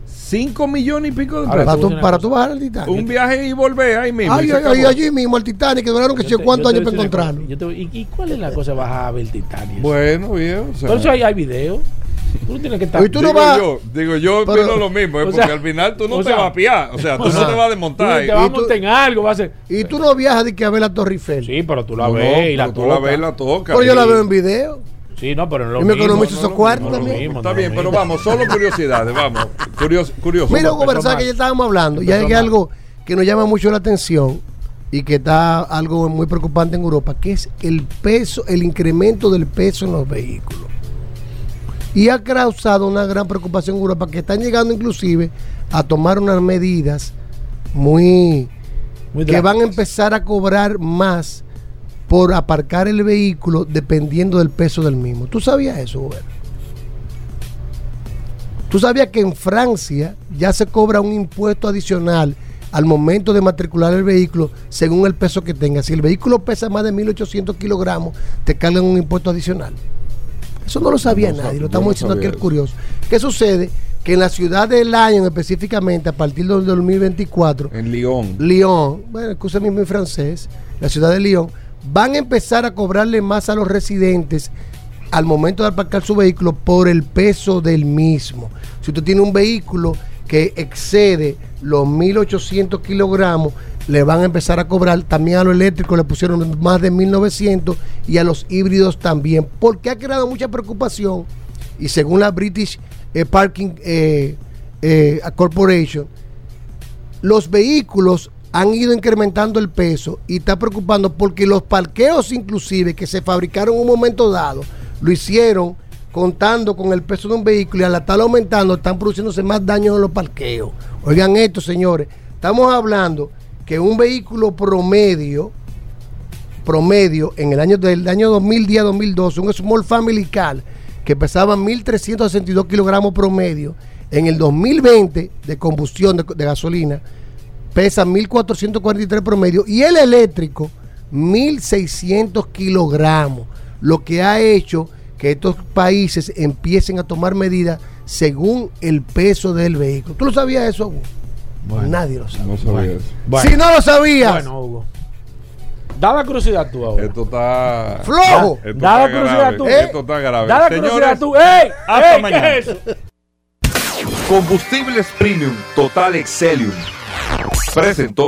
S1: 5 millones y pico de
S3: Para
S1: pesos.
S3: tú, para tú bajar al Titanic.
S1: Un viaje y volver ahí mismo.
S3: Ay, ay, ay, allí mismo al Titanic, que duraron que sé cuántos años para encontrarlo.
S2: ¿Y, y cuál es la cosa de bajar a ver el Titanic?
S1: Bueno, viejo. o sea,
S2: Por eso hay, hay video. Tú no tienes que estar.
S3: Y tú no
S1: digo
S3: vas-
S1: yo, digo yo
S3: Pero-
S1: opino lo mismo, eh, porque
S2: sea,
S1: al final tú no
S2: o
S1: te
S2: sea,
S1: vas a piar, o sea, tú
S2: o
S1: no
S2: sea,
S1: te vas a
S2: Tú
S1: desmontar.
S2: te vas a montar en algo, va a ser.
S3: Y tú no viajas de que a ver la Torre Eiffel.
S2: Sí, pero tú la
S1: No,
S2: ves
S1: no,
S2: y la
S1: pero tú la
S2: tocas.
S1: ves y la tocas.
S3: Pero yo la veo en video.
S2: Sí, no, pero no lo
S3: Y me
S2: mismo,
S3: economizo
S2: no,
S3: esos
S2: no,
S3: cuartos
S2: no es lo
S3: también.
S2: mismo,
S1: Está bien, pero vamos, solo curiosidades, vamos. Curioso, curioso.
S3: Mira, Hugo, que ya estábamos hablando. Y
S2: Empezó
S3: hay algo que nos llama mucho la atención y que está algo muy preocupante en Europa, que es el peso, el incremento del peso en los vehículos. Y ha causado una gran preocupación en Europa, que están llegando inclusive a tomar unas medidas muy,
S2: Muy
S3: que van a empezar a cobrar más por aparcar el vehículo dependiendo del peso del mismo. ¿Tú sabías eso, Uber? ¿Tú sabías que en Francia ya se cobra un impuesto adicional al momento de matricular el vehículo según el peso que tenga? Si el vehículo pesa más de 1.800 kilogramos, te cargan un impuesto adicional. Eso no lo sabía
S1: No
S3: nadie, lo estamos
S1: no
S3: diciendo aquí el curioso. ¿Qué sucede? Que en la ciudad de Lyon, específicamente a partir del 2024,
S1: En Lyon.
S3: Lyon, bueno, escúchame mi francés, la ciudad de Lyon, van a empezar a cobrarle más a los residentes al momento de aparcar su vehículo por el peso del mismo. Si usted tiene un vehículo que excede los 1800 kilogramos, le van a empezar a cobrar. También a los eléctricos le pusieron más de 1900 y a los híbridos también, porque ha creado mucha preocupación. Y según la British eh, Parking eh, eh, Corporation, los vehículos han ido incrementando el peso y está preocupando porque los parqueos inclusive que se fabricaron en un momento dado lo hicieron contando con el peso de un vehículo y al estar aumentando están produciéndose más daños en los parqueos. Oigan esto, señores, estamos hablando que un vehículo promedio promedio en el año del año 2010 2012, un Small Family Car que pesaba 1.362 kilogramos promedio, en el 2020 de combustión de, gasolina, pesa 1.443 promedio y el eléctrico 1.600 kilogramos, lo que ha hecho que estos países empiecen a tomar medidas según el peso del vehículo. ¿Tú lo sabías eso? Hugo? Nadie lo sabe.
S1: No sabía eso.
S2: Bueno.
S3: Si no lo sabías,
S2: Bueno, Hugo. Da la curiosidad tú ahora.
S1: Esto está.
S3: Flojo.
S1: Esto
S2: Da la curiosidad tú.
S1: Esto está grave.
S2: Da la
S1: Señores,
S2: curiosidad tú. ¡Ey!
S1: hasta
S2: ey,
S1: mañana.
S2: ¿Qué es eso?
S21: Combustibles Premium Total Excelium. Presentó.